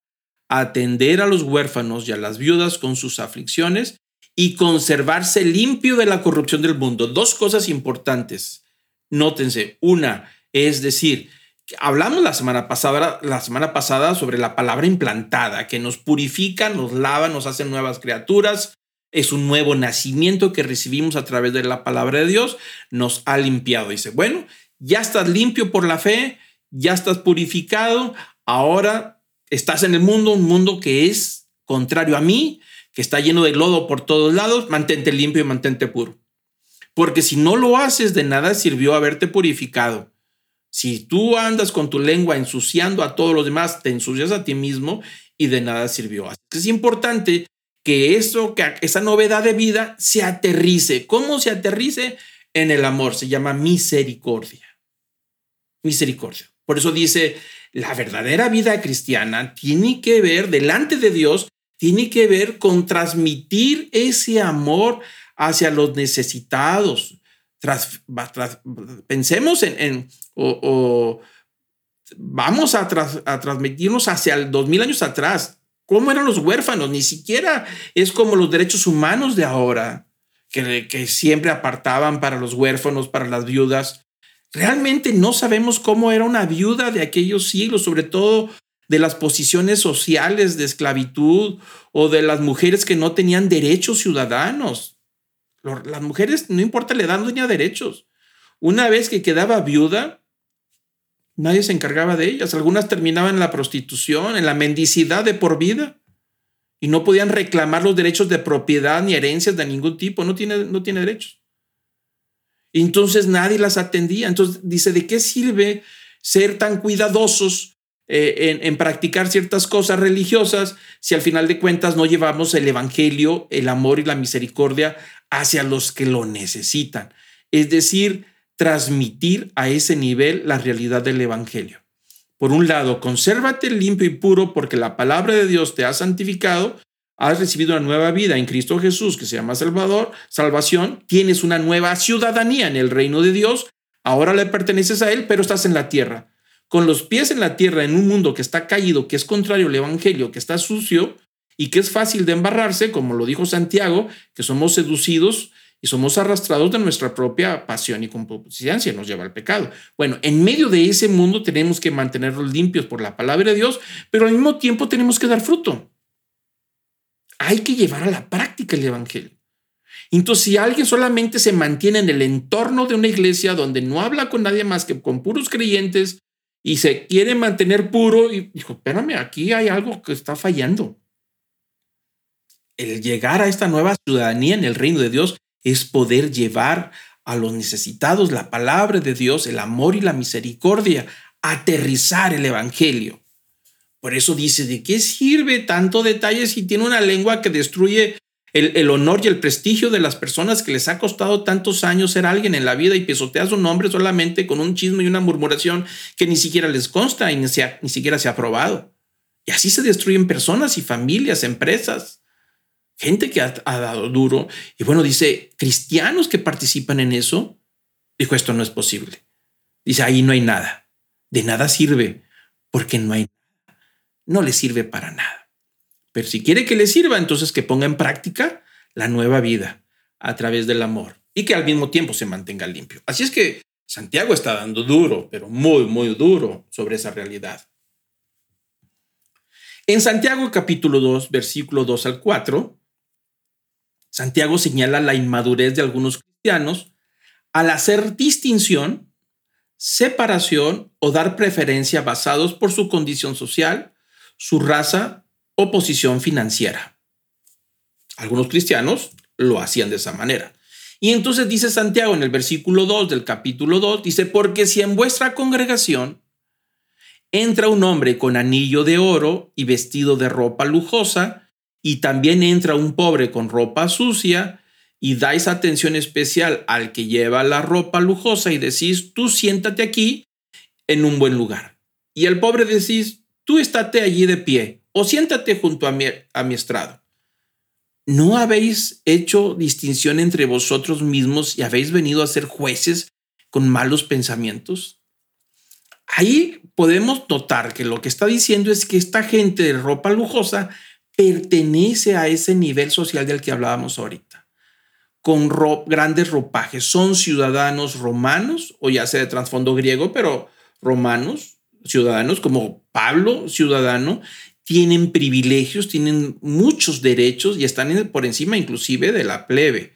atender a los huérfanos y a las viudas con sus aflicciones y conservarse limpio de la corrupción del mundo. Dos cosas importantes. Nótense. Una, es decir, Hablamos la semana pasada, la semana pasada sobre la palabra implantada, que nos purifica, nos lava, nos hace nuevas criaturas. Es un nuevo nacimiento que recibimos a través de la palabra de Dios. Nos ha limpiado. Dice, bueno, ya estás limpio por la fe, ya estás purificado. Ahora estás en el mundo, un mundo que es contrario a mí, que está lleno de lodo por todos lados. Mantente limpio y mantente puro. Porque si no lo haces, de nada sirvió haberte purificado. Si tú andas con tu lengua ensuciando a todos los demás, te ensucias a ti mismo y de nada sirvió. es importante que eso, que esa novedad de vida se aterrice. ¿Cómo se aterrice? En el amor. Se llama misericordia. Misericordia. Por eso dice, la verdadera vida cristiana tiene que ver, delante de Dios, tiene que ver con transmitir ese amor hacia los necesitados, pensemos en, o, vamos a, transmitirnos hacia el 2000 años atrás. ¿Cómo eran los huérfanos? Ni siquiera es como los derechos humanos de ahora, que, siempre apartaban para los huérfanos, para las viudas. Realmente no sabemos cómo era una viuda de aquellos siglos, sobre todo de las posiciones sociales de esclavitud o de las mujeres que no tenían derechos ciudadanos. Las mujeres, no importa la edad, no tenían derechos. Una vez que quedaba viuda, nadie se encargaba de ellas. Algunas terminaban en la prostitución, en la mendicidad de por vida. Y no podían reclamar los derechos de propiedad ni herencias de ningún tipo. No tiene, no tiene derechos. entonces nadie las atendía. Entonces dice, ¿de qué sirve ser tan cuidadosos eh, en, en, practicar ciertas cosas religiosas si al final de cuentas no llevamos el Evangelio, el amor y la misericordia hacia los que lo necesitan. Es decir, transmitir a ese nivel la realidad del Evangelio. Por un lado, consérvate limpio y puro porque la palabra de Dios te ha santificado, has recibido una nueva vida en Cristo Jesús que se llama Salvador, salvación, tienes una nueva ciudadanía en el reino de Dios, ahora le perteneces a Él, pero estás en la tierra. Con los pies en la tierra, en un mundo que está caído, que es contrario al Evangelio, que está sucio, y que es fácil de embarrarse, como lo dijo Santiago, que somos seducidos y somos arrastrados de nuestra propia pasión y concupiscencia, nos lleva al pecado. Bueno, en medio de ese mundo tenemos que mantenerlos limpios por la palabra de Dios, pero al mismo tiempo tenemos que dar fruto. Hay que llevar a la práctica el Evangelio. Entonces, si alguien solamente se mantiene en el entorno de una iglesia donde no habla con nadie más que con puros creyentes y se quiere mantener puro, y dijo, espérame, aquí hay algo que está fallando el llegar a esta nueva ciudadanía en el reino de Dios es poder llevar a los necesitados la palabra de Dios, el amor y la misericordia, aterrizar el Evangelio. Por eso dice, ¿de qué sirve tanto detalle si tiene una lengua que destruye el, honor y el prestigio de las personas que les ha costado tantos años ser alguien en la vida y pisotea su nombre solamente con un chisme y una murmuración que ni siquiera les consta y ni, ni siquiera se ha probado? Y así se destruyen personas y familias, empresas gente que ha, dado duro. Y bueno, dice, cristianos que participan en eso, dijo, esto no es posible. Dice, ahí no hay nada. De nada sirve, porque no hay nada. No le sirve para nada. Pero si quiere que le sirva, entonces que ponga en práctica la nueva vida a través del amor y que al mismo tiempo se mantenga limpio. Así es que Santiago está dando duro, pero muy, muy duro sobre esa realidad. En Santiago capítulo 2, versículo 2 al 4, Santiago señala la inmadurez de algunos cristianos al hacer distinción, separación o dar preferencia basados por su condición social, su raza o posición financiera. Algunos cristianos lo hacían de esa manera. Y entonces dice Santiago en el versículo 2 del capítulo 2, dice, porque si en vuestra congregación entra un hombre con anillo de oro y vestido de ropa lujosa, y también entra un pobre con ropa sucia y dais atención especial al que lleva la ropa lujosa y decís, tú siéntate aquí en un buen lugar. Y el pobre decís, tú estate allí de pie o siéntate junto a mi, a mi estrado. ¿No habéis hecho distinción entre vosotros mismos y habéis venido a ser jueces con malos pensamientos? Ahí podemos notar que lo que está diciendo es que esta gente de ropa lujosa pertenece a ese nivel social del que hablábamos ahorita, con grandes ropajes. Son ciudadanos romanos, o ya sea de trasfondo griego, pero romanos, ciudadanos, como Pablo, ciudadano, tienen privilegios, tienen muchos derechos y están por encima inclusive de la plebe.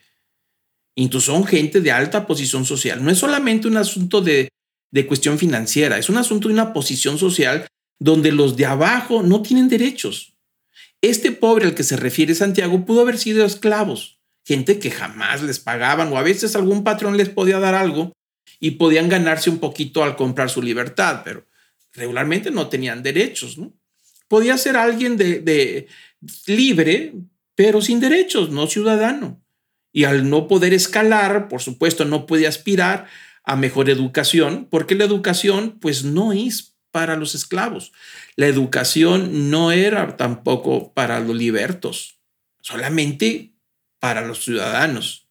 Entonces son gente de alta posición social. No es solamente un asunto de, de cuestión financiera, es un asunto de una posición social donde los de abajo no tienen derechos. Este pobre al que se refiere Santiago pudo haber sido esclavos, gente que jamás les pagaban o a veces algún patrón les podía dar algo y podían ganarse un poquito al comprar su libertad, pero regularmente no tenían derechos, podía ser alguien de, libre, pero sin derechos, no ciudadano. Y al no poder escalar, por supuesto, no puede aspirar a mejor educación, porque la educación pues no es para los esclavos. La educación no era tampoco para los libertos, solamente para los ciudadanos.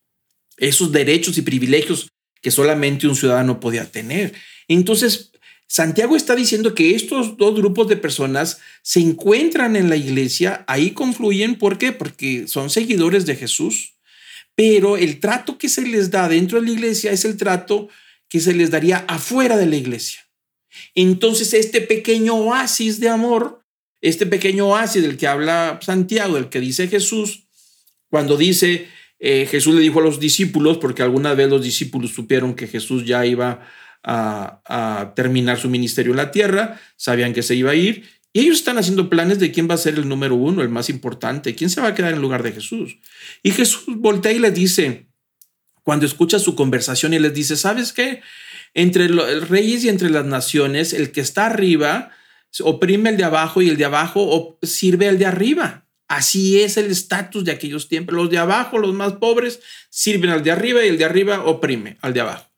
Esos derechos y privilegios que solamente un ciudadano podía tener. Entonces, Santiago está diciendo que estos dos grupos de personas se encuentran en la iglesia, ahí confluyen, ¿por qué? Porque son seguidores de Jesús, pero el trato que se les da dentro de la iglesia es el trato que se les daría afuera de la iglesia. Entonces, este pequeño oasis de amor, este pequeño oasis del que habla Santiago, del que dice Jesús, cuando dice, eh, Jesús le dijo a los discípulos, porque alguna vez los discípulos supieron que Jesús ya iba a, terminar su ministerio en la tierra, sabían que se iba a ir, y ellos están haciendo planes de quién va a ser el número uno, el más importante, quién se va a quedar en lugar de Jesús. Y Jesús voltea y les dice, cuando escucha su conversación y les dice, ¿sabes qué? Entre los reyes y entre las naciones, el que está arriba oprime el de abajo y el de abajo sirve al de arriba. Así es el estatus de aquellos tiempos. Los de abajo, los más pobres, sirven al de arriba y el de arriba oprime al de abajo.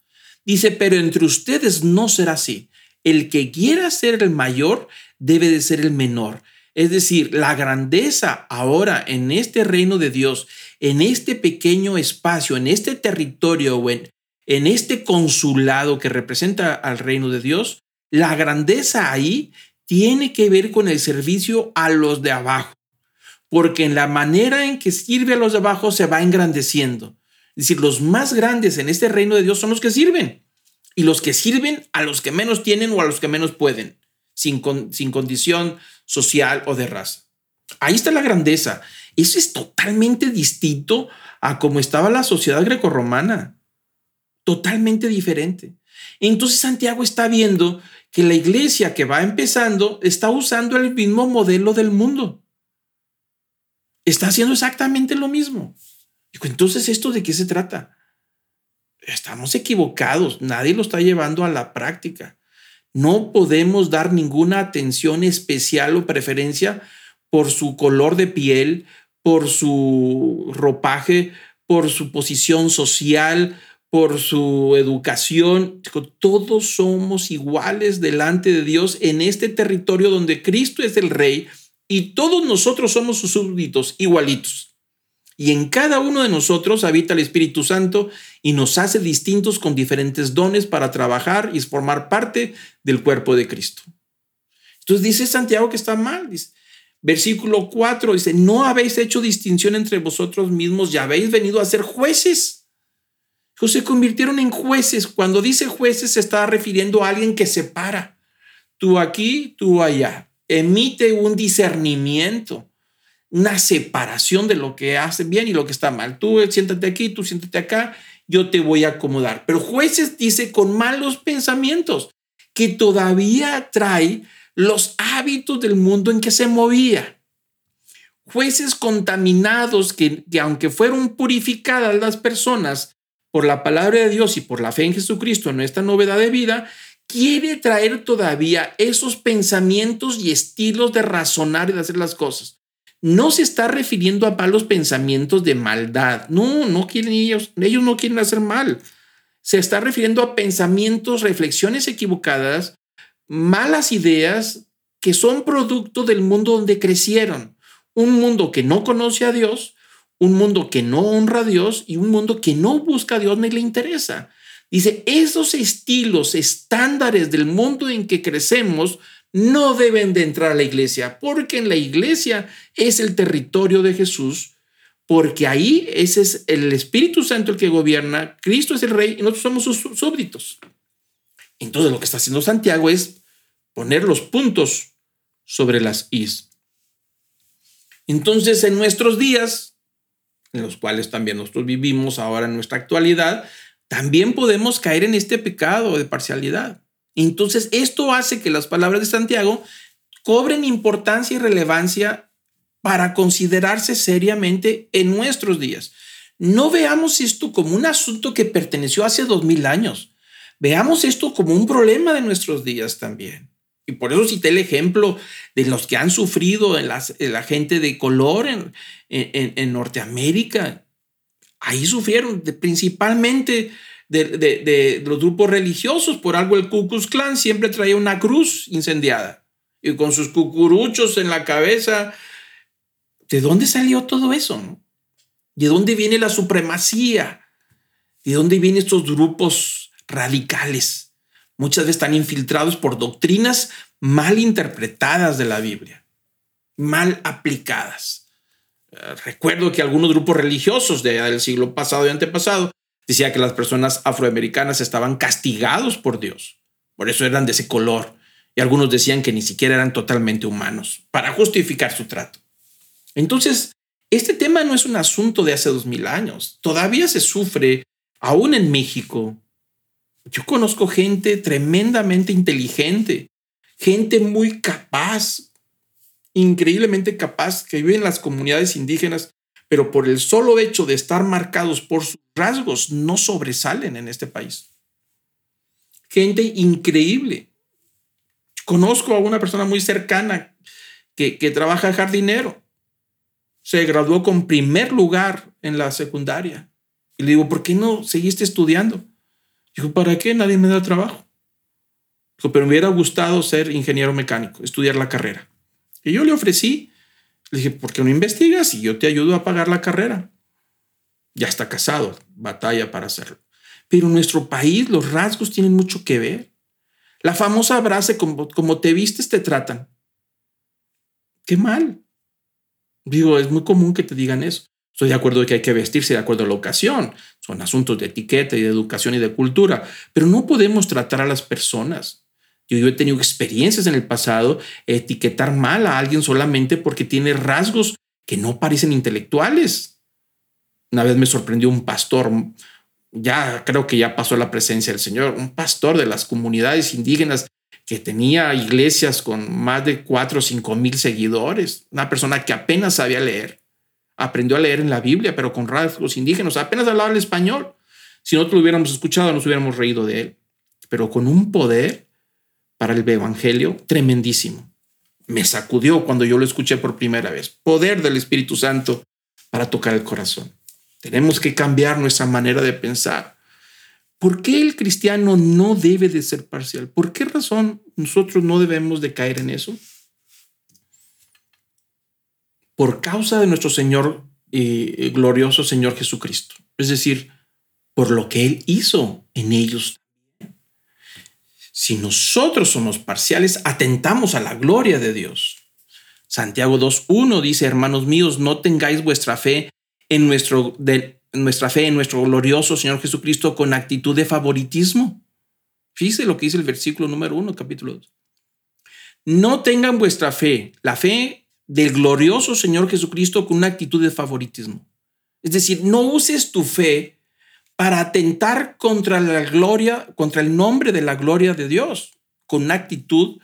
Dice, pero entre ustedes no será así. El que quiera ser el mayor debe de ser el menor. Es decir, la grandeza ahora en este reino de Dios, en este pequeño espacio, en este territorio o en, en este consulado que representa al reino de Dios, la grandeza ahí tiene que ver con el servicio a los de abajo, porque en la manera en que sirve a los de abajo se va engrandeciendo. Es decir, los más grandes en este reino de Dios son los que sirven. Y los que sirven a los que menos tienen o a los que menos pueden, sin, sin condición social o de raza. Ahí está la grandeza. Eso es totalmente distinto a cómo estaba la sociedad grecorromana. Totalmente diferente. Entonces Santiago está viendo que la iglesia que va empezando está usando el mismo modelo del mundo. Está haciendo exactamente lo mismo. Entonces, ¿esto de qué se trata? Estamos equivocados, nadie lo está llevando a la práctica. No podemos dar ninguna atención especial o preferencia por su color de piel, por su ropaje, por su posición social, por su educación. Todos somos iguales delante de Dios en este territorio donde Cristo es el rey y todos nosotros somos sus súbditos igualitos. Y en cada uno de nosotros habita el Espíritu Santo y nos hace distintos con diferentes dones para trabajar y formar parte del cuerpo de Cristo. Entonces dice Santiago que está mal. Dice, versículo 4 dice, no habéis hecho distinción entre vosotros mismos y habéis venido a ser jueces. Se convirtieron en jueces. Cuando dice jueces se está refiriendo a alguien que separa. Tú aquí, tú allá. Emite un discernimiento una separación de lo que hace bien y lo que está mal. Tú siéntate aquí, tú siéntate acá, yo te voy a acomodar. Pero jueces dice con malos pensamientos, que todavía trae los hábitos del mundo en que se movía. Jueces contaminados que, que aunque fueron purificadas las personas por la palabra de Dios y por la fe en Jesucristo en esta novedad de vida, quiere traer todavía esos pensamientos y estilos de razonar y de hacer las cosas no se está refiriendo a malos pensamientos de maldad. No, no quieren ellos, ellos no quieren hacer mal. Se está refiriendo a pensamientos, reflexiones equivocadas, malas ideas que son producto del mundo donde crecieron. Un mundo que no conoce a Dios, un mundo que no honra a Dios y un mundo que no busca a Dios ni le interesa. Dice, esos estilos, estándares del mundo en que crecemos no deben de entrar a la iglesia, porque en la iglesia es el territorio de Jesús, porque ahí ese es el Espíritu Santo el que gobierna, Cristo es el rey y nosotros somos sus súbditos. Entonces lo que está haciendo Santiago es poner los puntos sobre las is. Entonces, en nuestros días, en los cuales también nosotros vivimos ahora en nuestra actualidad, también podemos caer en este pecado de parcialidad. Entonces, esto hace que las palabras de Santiago cobren importancia y relevancia para considerarse seriamente en nuestros días. No veamos esto como un asunto que perteneció hace dos mil años. Veamos esto como un problema de nuestros días también. Y por eso cité el ejemplo de los que han sufrido en, la gente de color en, en, Norteamérica. Ahí sufrieron principalmente de, los grupos religiosos. Por algo el Ku Klux Klan siempre traía una cruz incendiada y con sus cucuruchos en la cabeza. ¿De dónde salió todo eso? ¿De dónde viene la supremacía? ¿De dónde vienen estos grupos radicales? Muchas veces están infiltrados por doctrinas mal interpretadas de la Biblia, mal aplicadas. Eh, recuerdo que algunos grupos religiosos del siglo pasado y antepasado decían que las personas afroamericanas estaban castigados por Dios, por eso eran de ese color, y algunos decían que ni siquiera eran totalmente humanos, para justificar su trato. Entonces, este tema no es un asunto de hace dos mil años, todavía se sufre, aún en México, yo conozco gente tremendamente inteligente, gente muy capaz, increíblemente capaz, que vive en las comunidades indígenas, pero por el solo hecho de estar marcados por sus rasgos, no sobresalen en este país. Gente increíble. Conozco a una persona muy cercana que, que trabaja jardinero. Se graduó con primer lugar en la secundaria. Y le digo, ¿por qué no seguiste estudiando? Dijo, ¿para qué? Nadie me da trabajo. Dijo, pero me hubiera gustado ser ingeniero mecánico, estudiar la carrera. Y yo le ofrecí, le dije, ¿por qué no investigas y yo te ayudo a pagar la carrera? Ya está casado, batalla para hacerlo. Pero en nuestro país los rasgos tienen mucho que ver. La famosa frase, como, como te vistes, te tratan. Qué mal. Digo, es muy común que te digan eso. Estoy de acuerdo de que hay que vestirse de acuerdo a la ocasión. Son asuntos de etiqueta y de educación y de cultura, pero no podemos tratar a las personas. Yo, he tenido experiencias en el pasado etiquetar mal a alguien solamente porque tiene rasgos que no parecen intelectuales. Una vez me sorprendió un pastor, ya creo que ya pasó la presencia del Señor, un pastor de las comunidades indígenas que tenía iglesias con más de cuatro o cinco mil seguidores, una persona que apenas sabía leer aprendió a leer en la Biblia, pero con rasgos indígenas, apenas hablaba el español. Si nosotros lo hubiéramos escuchado, nos hubiéramos reído de él, pero con un poder para el Evangelio tremendísimo. Me sacudió cuando yo lo escuché por primera vez. Poder del Espíritu Santo para tocar el corazón. Tenemos que cambiar nuestra manera de pensar. ¿Por qué el cristiano no debe de ser parcial? ¿Por qué razón nosotros no debemos de caer en eso? Por causa de nuestro Señor glorioso Señor Jesucristo. Es decir, por lo que Él hizo en ellos. Si nosotros somos parciales, atentamos a la gloria de Dios. Santiago 2.1 dice, hermanos míos, no tengáis vuestra fe en nuestro, de, nuestra fe en nuestro glorioso Señor Jesucristo con actitud de favoritismo. Fíjese lo que dice el versículo número 1, capítulo 2. No tengan vuestra fe, la fe del glorioso Señor Jesucristo con una actitud de favoritismo. Es decir, no uses tu fe para atentar contra la gloria, contra el nombre de la gloria de Dios, con una actitud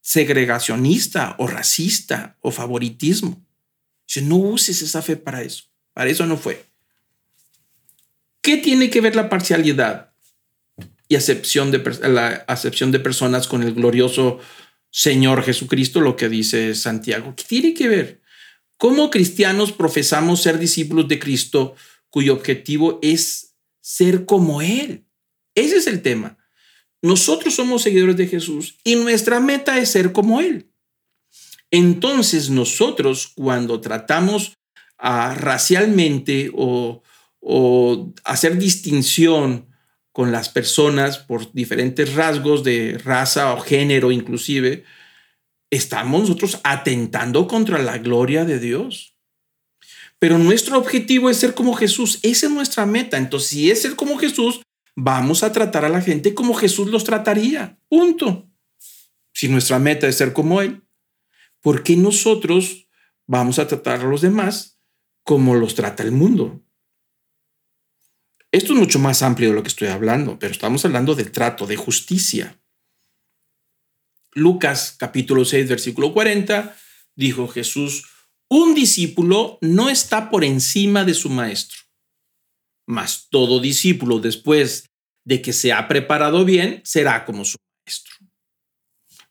segregacionista o racista o favoritismo. no uses esa fe para eso. Para eso no fue. ¿Qué tiene que ver la parcialidad y de, la acepción de personas con el glorioso Señor Jesucristo, lo que dice Santiago. ¿Qué tiene que ver? ¿Cómo cristianos profesamos ser discípulos de Cristo cuyo objetivo es ser como Él? Ese es el tema. Nosotros somos seguidores de Jesús y nuestra meta es ser como Él. Entonces nosotros cuando tratamos racialmente o, o hacer distinción con las personas por diferentes rasgos de raza o género inclusive, estamos nosotros atentando contra la gloria de Dios. Pero nuestro objetivo es ser como Jesús, esa es nuestra meta. Entonces, si es ser como Jesús, vamos a tratar a la gente como Jesús los trataría. Punto. Si nuestra meta es ser como Él, ¿por qué nosotros vamos a tratar a los demás como los trata el mundo? Esto es mucho más amplio de lo que estoy hablando, pero estamos hablando de trato, de justicia. Lucas capítulo 6, versículo 40, dijo Jesús, un discípulo no está por encima de su maestro, mas todo discípulo después de que se ha preparado bien será como su maestro.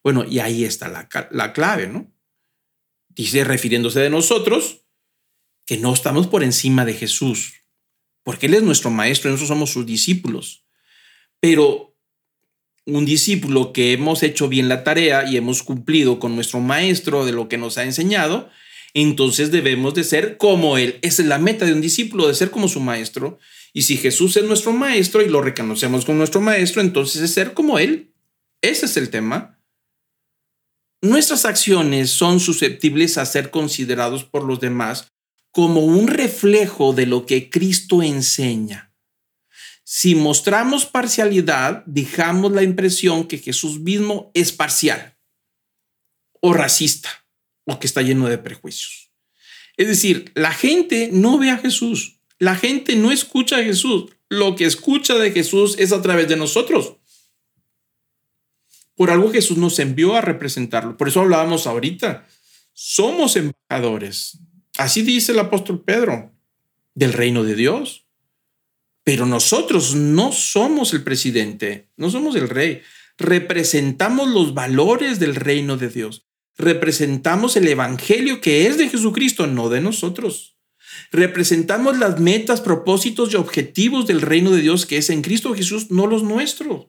Bueno, y ahí está la, la clave, ¿no? Dice, refiriéndose de nosotros, que no estamos por encima de Jesús, porque Él es nuestro maestro nosotros somos sus discípulos. Pero un discípulo que hemos hecho bien la tarea y hemos cumplido con nuestro maestro de lo que nos ha enseñado, entonces debemos de ser como Él. Esa es la meta de un discípulo, de ser como su maestro. Y si Jesús es nuestro maestro y lo reconocemos como nuestro maestro, entonces es ser como Él. Ese es el tema. Nuestras acciones son susceptibles a ser considerados por los demás como un reflejo de lo que Cristo enseña. Si mostramos parcialidad, dejamos la impresión que Jesús mismo es parcial o racista o que está lleno de prejuicios. Es decir, la gente no ve a Jesús, la gente no escucha a Jesús, lo que escucha de Jesús es a través de nosotros. Por algo Jesús nos envió a representarlo. Por eso hablábamos ahorita. Somos embajadores. Así dice el apóstol Pedro del reino de Dios. Pero nosotros no somos el presidente, no somos el rey. Representamos los valores del reino de Dios. Representamos el evangelio que es de Jesucristo, no de nosotros. Representamos las metas, propósitos y objetivos del reino de Dios que es en Cristo Jesús, no los nuestros.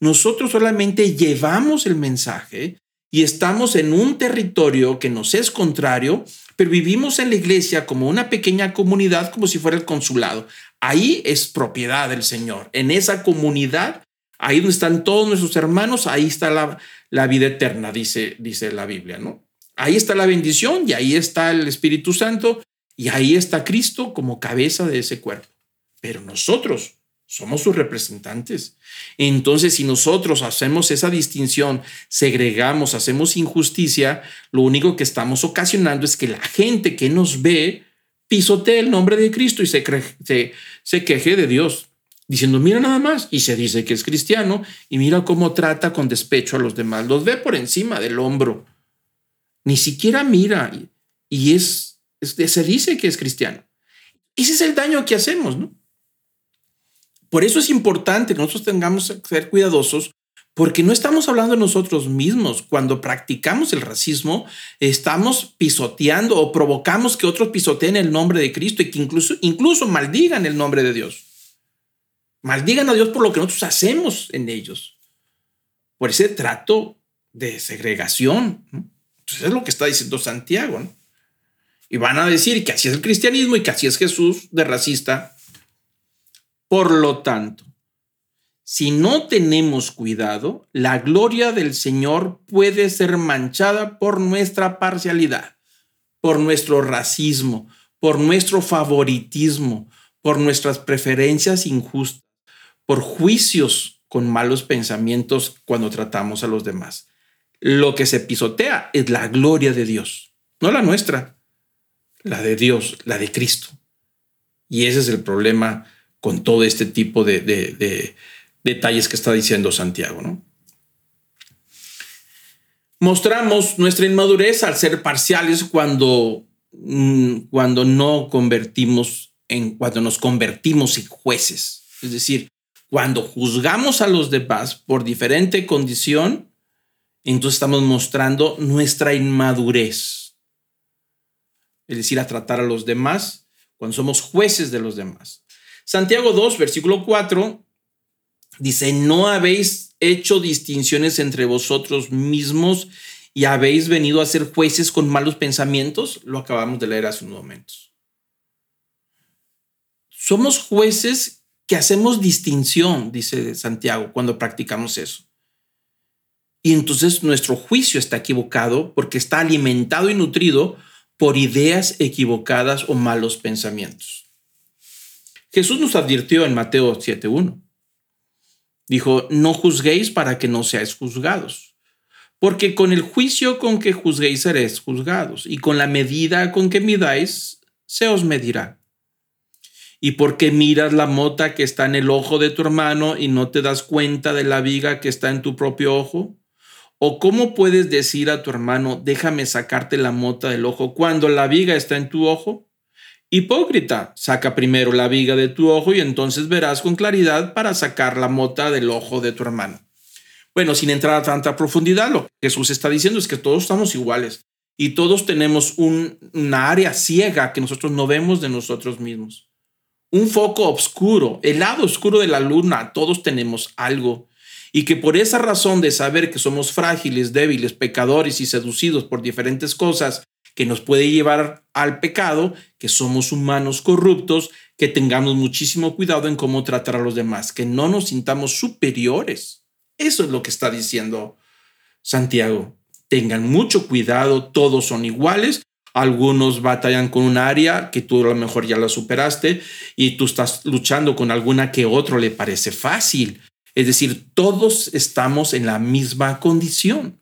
Nosotros solamente llevamos el mensaje y estamos en un territorio que nos es contrario, pero vivimos en la iglesia como una pequeña comunidad, como si fuera el consulado. Ahí es propiedad del Señor. En esa comunidad, ahí donde están todos nuestros hermanos, ahí está la, la vida eterna, dice, dice la Biblia, ¿no? Ahí está la bendición y ahí está el Espíritu Santo y ahí está Cristo como cabeza de ese cuerpo. Pero nosotros somos sus representantes. Entonces, si nosotros hacemos esa distinción, segregamos, hacemos injusticia, lo único que estamos ocasionando es que la gente que nos ve pisotee el nombre de Cristo y se, queje de Dios, diciendo, mira nada más, y se dice que es cristiano, y mira cómo trata con despecho a los demás, los ve por encima del hombro, ni siquiera mira, y es, se dice que es cristiano. Ese es el daño que hacemos, ¿no? Por eso es importante que nosotros tengamos que ser cuidadosos porque no estamos hablando de nosotros mismos. Cuando practicamos el racismo, estamos pisoteando o provocamos que otros pisoteen el nombre de Cristo y que incluso, incluso maldigan el nombre de Dios. Maldigan a Dios por lo que nosotros hacemos en ellos. Por ese trato de segregación. Entonces es lo que está diciendo Santiago. Y van a decir que así es el cristianismo y que así es Jesús de racista. Por lo tanto, si no tenemos cuidado, la gloria del Señor puede ser manchada por nuestra parcialidad, por nuestro racismo, por nuestro favoritismo, por nuestras preferencias injustas, por juicios con malos pensamientos cuando tratamos a los demás. Lo que se pisotea es la gloria de Dios, no la nuestra, la de Dios, la de Cristo. Y ese es el problema con todo este tipo de, detalles que está diciendo Santiago. ¿no? Mostramos nuestra inmadurez al ser parciales cuando, mm, cuando no convertimos en, cuando nos convertimos en jueces. Es decir, cuando juzgamos a los demás por diferente condición, entonces estamos mostrando nuestra inmadurez. Es decir, a tratar a los demás cuando somos jueces de los demás. Santiago 2, versículo 4, dice, no habéis hecho distinciones entre vosotros mismos y habéis venido a ser jueces con malos pensamientos. Lo acabamos de leer hace unos momentos. Somos jueces que hacemos distinción, dice Santiago, cuando practicamos eso. Y entonces nuestro juicio está equivocado porque está alimentado y nutrido por ideas equivocadas o malos pensamientos. Jesús nos advirtió en Mateo 7.1. Dijo, no juzguéis para que no seáis juzgados, porque con el juicio con que juzguéis seréis juzgados, y con la medida con que midáis, se os medirá. Y porque miras la mota que está en el ojo de tu hermano y no te das cuenta de la viga que está en tu propio ojo? ¿O cómo puedes decir a tu hermano, déjame sacarte la mota del ojo cuando la viga está en tu ojo? Hipócrita, saca primero la viga de tu ojo y entonces verás con claridad para sacar la mota del ojo de tu hermano. Bueno, sin entrar a tanta profundidad, lo que Jesús está diciendo es que todos estamos iguales y todos tenemos un, una área ciega que nosotros no vemos de nosotros mismos. Un foco oscuro, el lado oscuro de la luna, todos tenemos algo. Y que por esa razón de saber que somos frágiles, débiles, pecadores y seducidos por diferentes cosas que nos puede llevar al pecado, que somos humanos corruptos, que tengamos muchísimo cuidado en cómo tratar a los demás, que no nos sintamos superiores eso es lo que está diciendo Santiago. Tengan mucho cuidado, todos son iguales. Algunos batallan con un área que tú a lo mejor ya la superaste y tú estás luchando con alguna que otro le parece fácil. Es decir, todos estamos en la misma condición.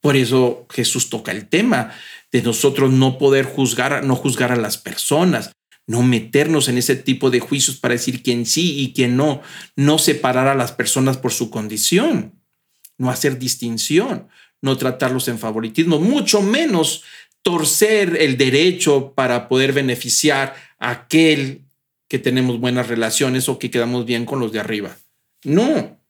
Por eso Jesús toca el tema de nosotros no poder juzgar, no juzgar a las personas, no meternos en ese tipo de juicios para decir quién sí y quién no, no separar a las personas por su condición, no hacer distinción, no tratarlos en favoritismo, mucho menos torcer el derecho para poder beneficiar a aquel que tenemos buenas relaciones o que quedamos bien con los de arriba. No,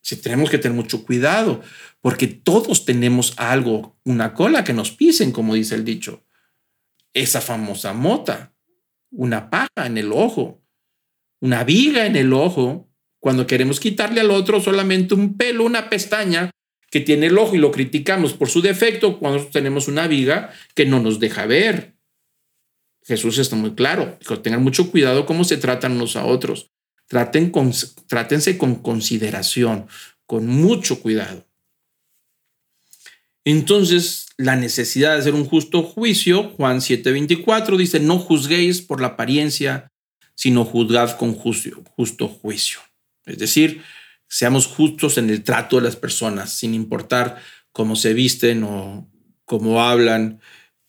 si tenemos que tener mucho cuidado, porque todos tenemos algo, una cola que nos pisen, como dice el dicho. Esa famosa mota una paja en el ojo, una viga en el ojo, cuando queremos quitarle al otro solamente un pelo, una pestaña que tiene el ojo y lo criticamos por su defecto cuando tenemos una viga que no nos deja ver. Jesús está muy claro, tengan mucho cuidado cómo se tratan unos a otros. Traten con, trátense con consideración, con mucho cuidado. Entonces, la necesidad de hacer un justo juicio, Juan 7:24 dice, no juzguéis por la apariencia, sino juzgad con justo, justo juicio. Es decir, seamos justos en el trato de las personas, sin importar cómo se visten o cómo hablan,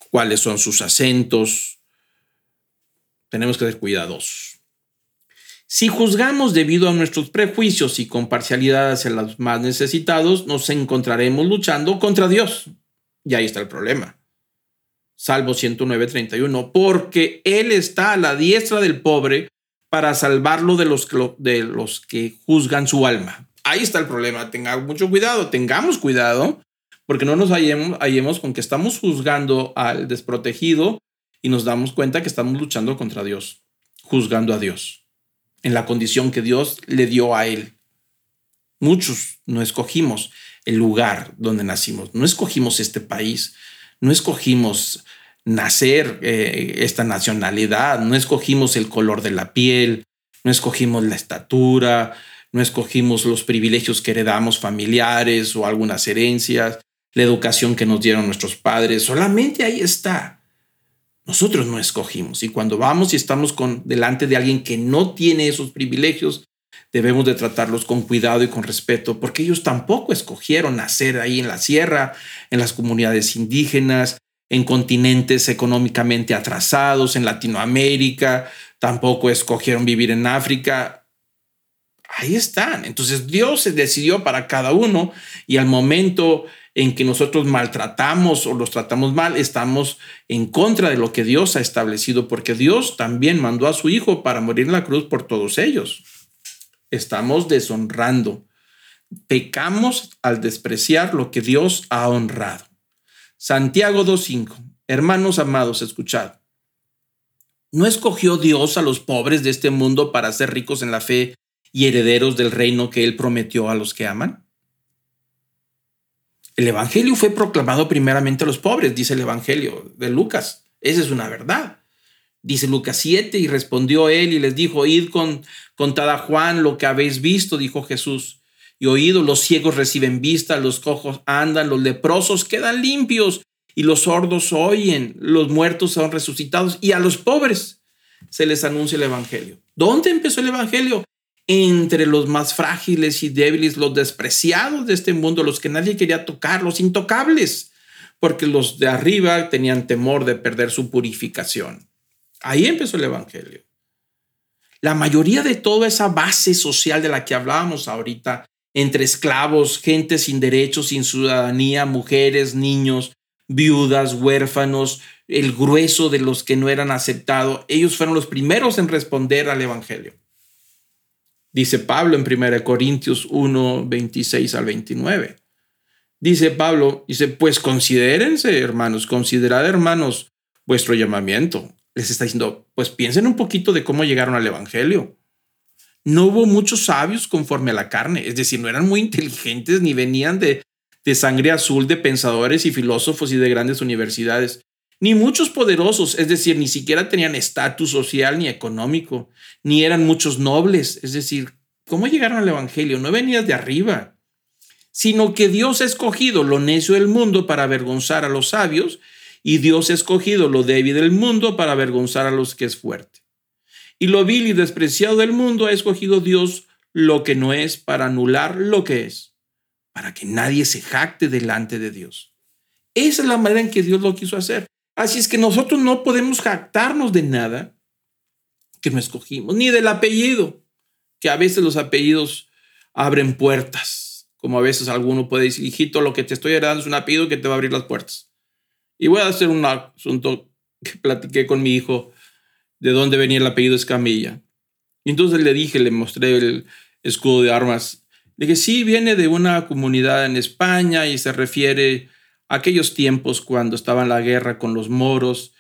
cuáles son sus acentos. Tenemos que ser cuidadosos. Si juzgamos debido a nuestros prejuicios y con parcialidad hacia los más necesitados, nos encontraremos luchando contra Dios. Y ahí está el problema. Salvo 109.31, porque Él está a la diestra del pobre para salvarlo de los, de los que juzgan su alma. Ahí está el problema. Tengamos mucho cuidado, tengamos cuidado, porque no nos hallemos, hallemos con que estamos juzgando al desprotegido y nos damos cuenta que estamos luchando contra Dios, juzgando a Dios en la condición que Dios le dio a él. Muchos no escogimos el lugar donde nacimos, no escogimos este país, no escogimos nacer eh, esta nacionalidad, no escogimos el color de la piel, no escogimos la estatura, no escogimos los privilegios que heredamos familiares o algunas herencias, la educación que nos dieron nuestros padres, solamente ahí está. Nosotros no escogimos y cuando vamos y estamos con, delante de alguien que no tiene esos privilegios, debemos de tratarlos con cuidado y con respeto, porque ellos tampoco escogieron nacer ahí en la sierra, en las comunidades indígenas, en continentes económicamente atrasados, en Latinoamérica, tampoco escogieron vivir en África. Ahí están. Entonces Dios se decidió para cada uno y al momento en que nosotros maltratamos o los tratamos mal, estamos en contra de lo que Dios ha establecido, porque Dios también mandó a su Hijo para morir en la cruz por todos ellos. Estamos deshonrando. Pecamos al despreciar lo que Dios ha honrado. Santiago 2.5. Hermanos amados, escuchad. ¿No escogió Dios a los pobres de este mundo para ser ricos en la fe y herederos del reino que Él prometió a los que aman? El Evangelio fue proclamado primeramente a los pobres, dice el Evangelio de Lucas. Esa es una verdad. Dice Lucas 7, y respondió él y les dijo, id con, contad Juan lo que habéis visto, dijo Jesús. Y oído, los ciegos reciben vista, los cojos andan, los leprosos quedan limpios, y los sordos oyen, los muertos son resucitados, y a los pobres se les anuncia el Evangelio. ¿Dónde empezó el Evangelio? Entre los más frágiles y débiles, los despreciados de este mundo, los que nadie quería tocar, los intocables, porque los de arriba tenían temor de perder su purificación. Ahí empezó el Evangelio. La mayoría de toda esa base social de la que hablábamos ahorita, entre esclavos, gente sin derechos, sin ciudadanía, mujeres, niños, viudas, huérfanos, el grueso de los que no eran aceptados, ellos fueron los primeros en responder al Evangelio. Dice Pablo en 1 Corintios 1, 26 al 29. Dice Pablo, dice, pues considérense, hermanos, considerad, hermanos, vuestro llamamiento. Les está diciendo, pues piensen un poquito de cómo llegaron al Evangelio. No hubo muchos sabios conforme a la carne, es decir, no eran muy inteligentes ni venían de, de sangre azul de pensadores y filósofos y de grandes universidades, ni muchos poderosos, es decir, ni siquiera tenían estatus social ni económico, ni eran muchos nobles, es decir, ¿cómo llegaron al Evangelio? No venías de arriba, sino que Dios ha escogido lo necio del mundo para avergonzar a los sabios, y Dios ha escogido lo débil del mundo para avergonzar a los que es fuerte. Y lo vil y despreciado del mundo ha escogido Dios lo que no es para anular lo que es, para que nadie se jacte delante de Dios. Esa es la manera en que Dios lo quiso hacer. Así es que nosotros no podemos jactarnos de nada que no escogimos, ni del apellido, que a veces los apellidos abren puertas, como a veces alguno puede decir, hijito, lo que te estoy heredando es un apellido que te va a abrir las puertas. Y voy a hacer un asunto que platiqué con mi hijo de dónde venía el apellido Escamilla. Y entonces le dije, le mostré el escudo de armas. Le dije, sí, viene de una comunidad en España y se refiere aquellos tiempos cuando estaba en la guerra con los moros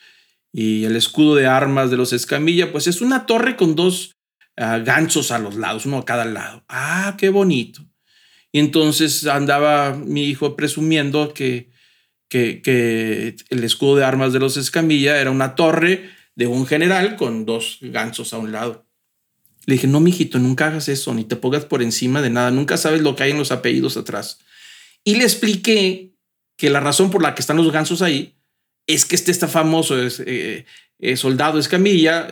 y el escudo de armas de los Escamilla, pues es una torre con dos ah, ganchos a los lados, uno a cada lado. Ah, qué bonito. Y entonces andaba mi hijo presumiendo que, que, que el escudo de armas de los Escamilla era una torre de un general con dos ganchos a un lado. Le dije, no, mijito, nunca hagas eso, ni te pongas por encima de nada, nunca sabes lo que hay en los apellidos atrás. Y le expliqué que la razón por la que están los gansos ahí es que este está famoso es, eh, eh, soldado Escamilla,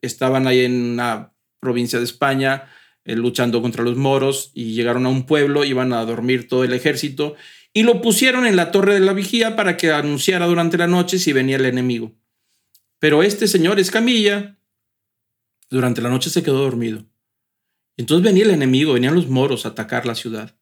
estaban ahí en una provincia de España eh, luchando contra los moros y llegaron a un pueblo, iban a dormir todo el ejército y lo pusieron en la torre de la vigía para que anunciara durante la noche si venía el enemigo. Pero este señor Escamilla durante la noche se quedó dormido. Entonces venía el enemigo, venían los moros a atacar la ciudad.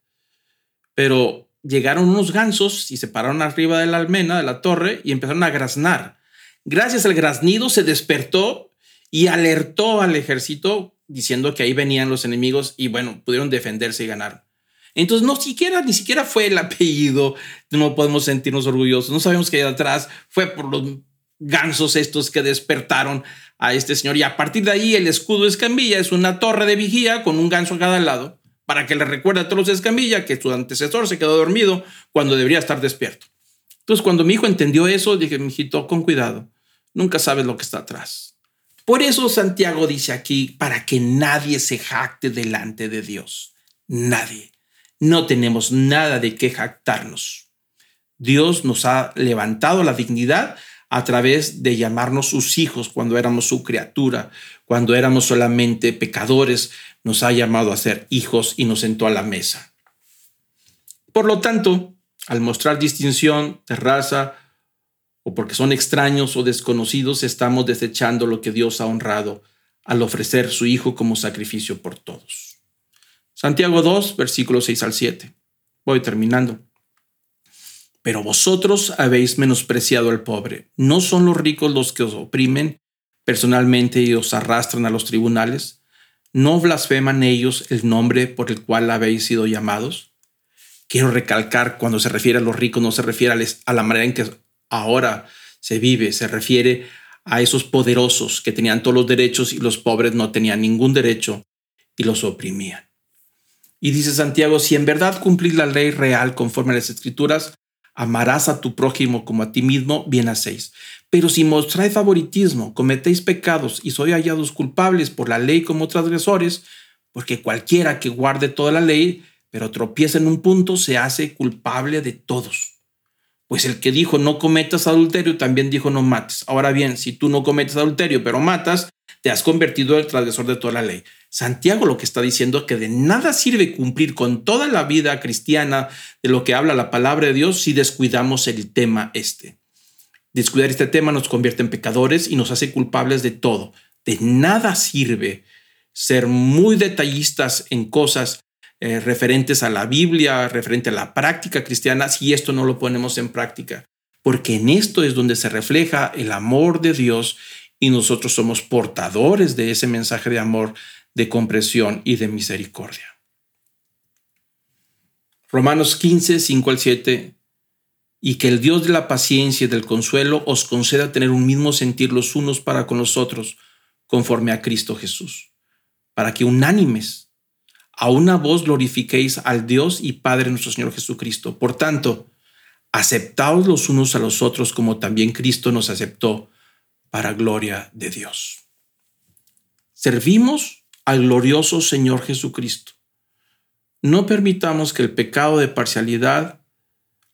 Pero llegaron unos gansos y se pararon arriba de la almena, de la torre, y empezaron a graznar. Gracias al graznido se despertó y alertó al ejército diciendo que ahí venían los enemigos y bueno, pudieron defenderse y ganar. Entonces, no siquiera, ni siquiera fue el apellido, no podemos sentirnos orgullosos, no sabemos que hay atrás, fue por los gansos estos que despertaron a este señor y a partir de ahí el escudo de Escambilla es una torre de vigía con un ganso a cada lado para que le recuerde a todos Escamilla que su antecesor se quedó dormido cuando debería estar despierto. Entonces, cuando mi hijo entendió eso, dije, hijito, con cuidado, nunca sabes lo que está atrás. Por eso Santiago dice aquí, para que nadie se jacte delante de Dios. Nadie. No tenemos nada de qué jactarnos. Dios nos ha levantado la dignidad a través de llamarnos sus hijos cuando éramos su criatura, cuando éramos solamente pecadores, nos ha llamado a ser hijos y nos sentó a la mesa. Por lo tanto, al mostrar distinción de raza o porque son extraños o desconocidos, estamos desechando lo que Dios ha honrado al ofrecer su Hijo como sacrificio por todos. Santiago 2, versículos 6 al 7. Voy terminando. Pero vosotros habéis menospreciado al pobre. ¿No son los ricos los que os oprimen personalmente y os arrastran a los tribunales? ¿No blasfeman ellos el nombre por el cual habéis sido llamados? Quiero recalcar, cuando se refiere a los ricos, no se refiere a la manera en que ahora se vive, se refiere a esos poderosos que tenían todos los derechos y los pobres no tenían ningún derecho y los oprimían. Y dice Santiago, si en verdad cumplís la ley real conforme a las escrituras, amarás a tu prójimo como a ti mismo, bien hacéis. Pero si mostráis favoritismo, cometéis pecados y sois hallados culpables por la ley como transgresores, porque cualquiera que guarde toda la ley, pero tropieza en un punto, se hace culpable de todos. Pues el que dijo no cometas adulterio, también dijo no mates. Ahora bien, si tú no cometes adulterio, pero matas, te has convertido en el transgresor de toda la ley. Santiago lo que está diciendo es que de nada sirve cumplir con toda la vida cristiana de lo que habla la palabra de Dios si descuidamos el tema este. Descuidar este tema nos convierte en pecadores y nos hace culpables de todo. De nada sirve ser muy detallistas en cosas eh, referentes a la Biblia, referente a la práctica cristiana, si esto no lo ponemos en práctica. Porque en esto es donde se refleja el amor de Dios y nosotros somos portadores de ese mensaje de amor de comprensión y de misericordia. Romanos 15, 5 al 7. Y que el Dios de la paciencia y del consuelo os conceda tener un mismo sentir los unos para con los otros, conforme a Cristo Jesús, para que unánimes a una voz glorifiquéis al Dios y Padre nuestro Señor Jesucristo. Por tanto, aceptaos los unos a los otros como también Cristo nos aceptó para gloria de Dios. Servimos al glorioso Señor Jesucristo. No permitamos que el pecado de parcialidad,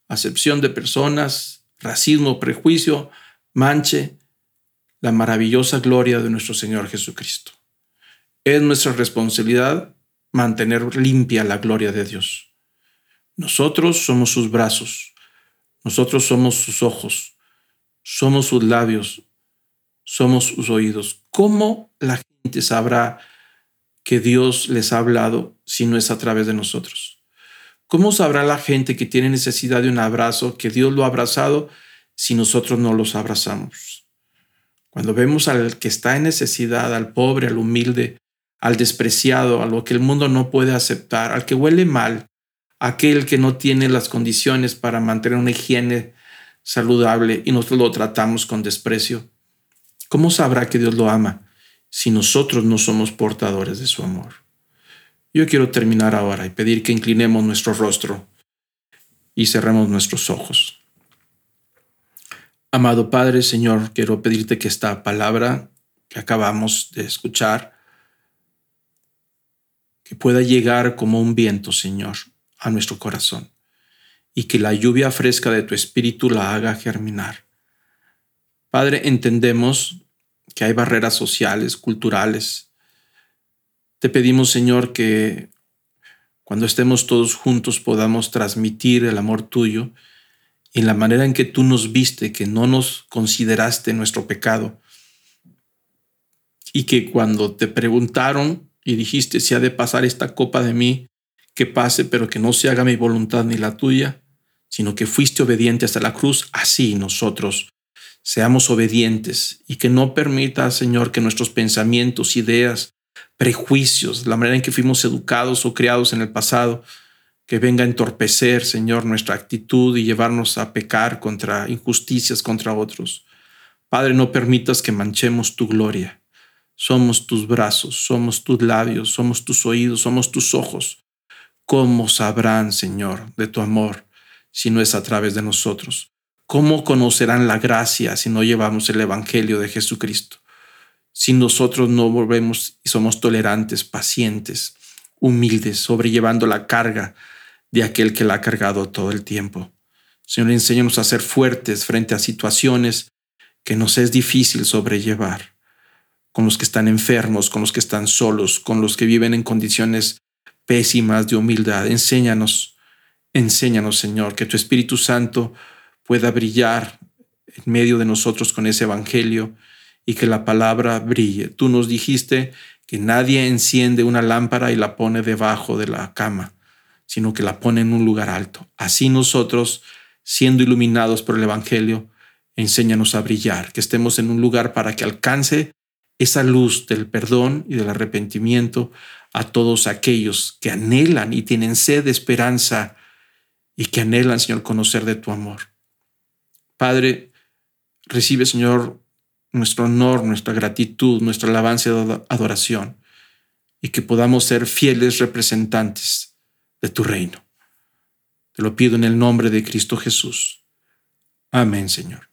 acepción de personas, racismo, prejuicio, manche la maravillosa gloria de nuestro Señor Jesucristo. Es nuestra responsabilidad mantener limpia la gloria de Dios. Nosotros somos sus brazos, nosotros somos sus ojos, somos sus labios, somos sus oídos. ¿Cómo la gente sabrá que Dios les ha hablado si no es a través de nosotros? ¿Cómo sabrá la gente que tiene necesidad de un abrazo que Dios lo ha abrazado si nosotros no los abrazamos? Cuando vemos al que está en necesidad, al pobre, al humilde, al despreciado, a lo que el mundo no puede aceptar, al que huele mal, aquel que no tiene las condiciones para mantener una higiene saludable y nosotros lo tratamos con desprecio, ¿cómo sabrá que Dios lo ama? si nosotros no somos portadores de su amor. Yo quiero terminar ahora y pedir que inclinemos nuestro rostro y cerremos nuestros ojos. Amado Padre, Señor, quiero pedirte que esta palabra que acabamos de escuchar, que pueda llegar como un viento, Señor, a nuestro corazón, y que la lluvia fresca de tu espíritu la haga germinar. Padre, entendemos que hay barreras sociales, culturales. Te pedimos, Señor, que cuando estemos todos juntos podamos transmitir el amor tuyo y la manera en que tú nos viste, que no nos consideraste nuestro pecado. Y que cuando te preguntaron y dijiste si ha de pasar esta copa de mí, que pase, pero que no se haga mi voluntad ni la tuya, sino que fuiste obediente hasta la cruz, así nosotros seamos obedientes y que no permita, Señor, que nuestros pensamientos, ideas, prejuicios, la manera en que fuimos educados o criados en el pasado, que venga a entorpecer, Señor, nuestra actitud y llevarnos a pecar contra injusticias contra otros. Padre, no permitas que manchemos tu gloria. Somos tus brazos, somos tus labios, somos tus oídos, somos tus ojos. ¿Cómo sabrán, Señor, de tu amor si no es a través de nosotros? ¿Cómo conocerán la gracia si no llevamos el Evangelio de Jesucristo? Si nosotros no volvemos y somos tolerantes, pacientes, humildes, sobrellevando la carga de aquel que la ha cargado todo el tiempo. Señor, enséñanos a ser fuertes frente a situaciones que nos es difícil sobrellevar, con los que están enfermos, con los que están solos, con los que viven en condiciones pésimas de humildad. Enséñanos, enséñanos, Señor, que tu Espíritu Santo pueda brillar en medio de nosotros con ese Evangelio y que la palabra brille. Tú nos dijiste que nadie enciende una lámpara y la pone debajo de la cama, sino que la pone en un lugar alto. Así nosotros, siendo iluminados por el Evangelio, enséñanos a brillar, que estemos en un lugar para que alcance esa luz del perdón y del arrepentimiento a todos aquellos que anhelan y tienen sed de esperanza y que anhelan, Señor, conocer de tu amor. Padre, recibe, Señor, nuestro honor, nuestra gratitud, nuestra alabanza y adoración, y que podamos ser fieles representantes de tu reino. Te lo pido en el nombre de Cristo Jesús. Amén, Señor.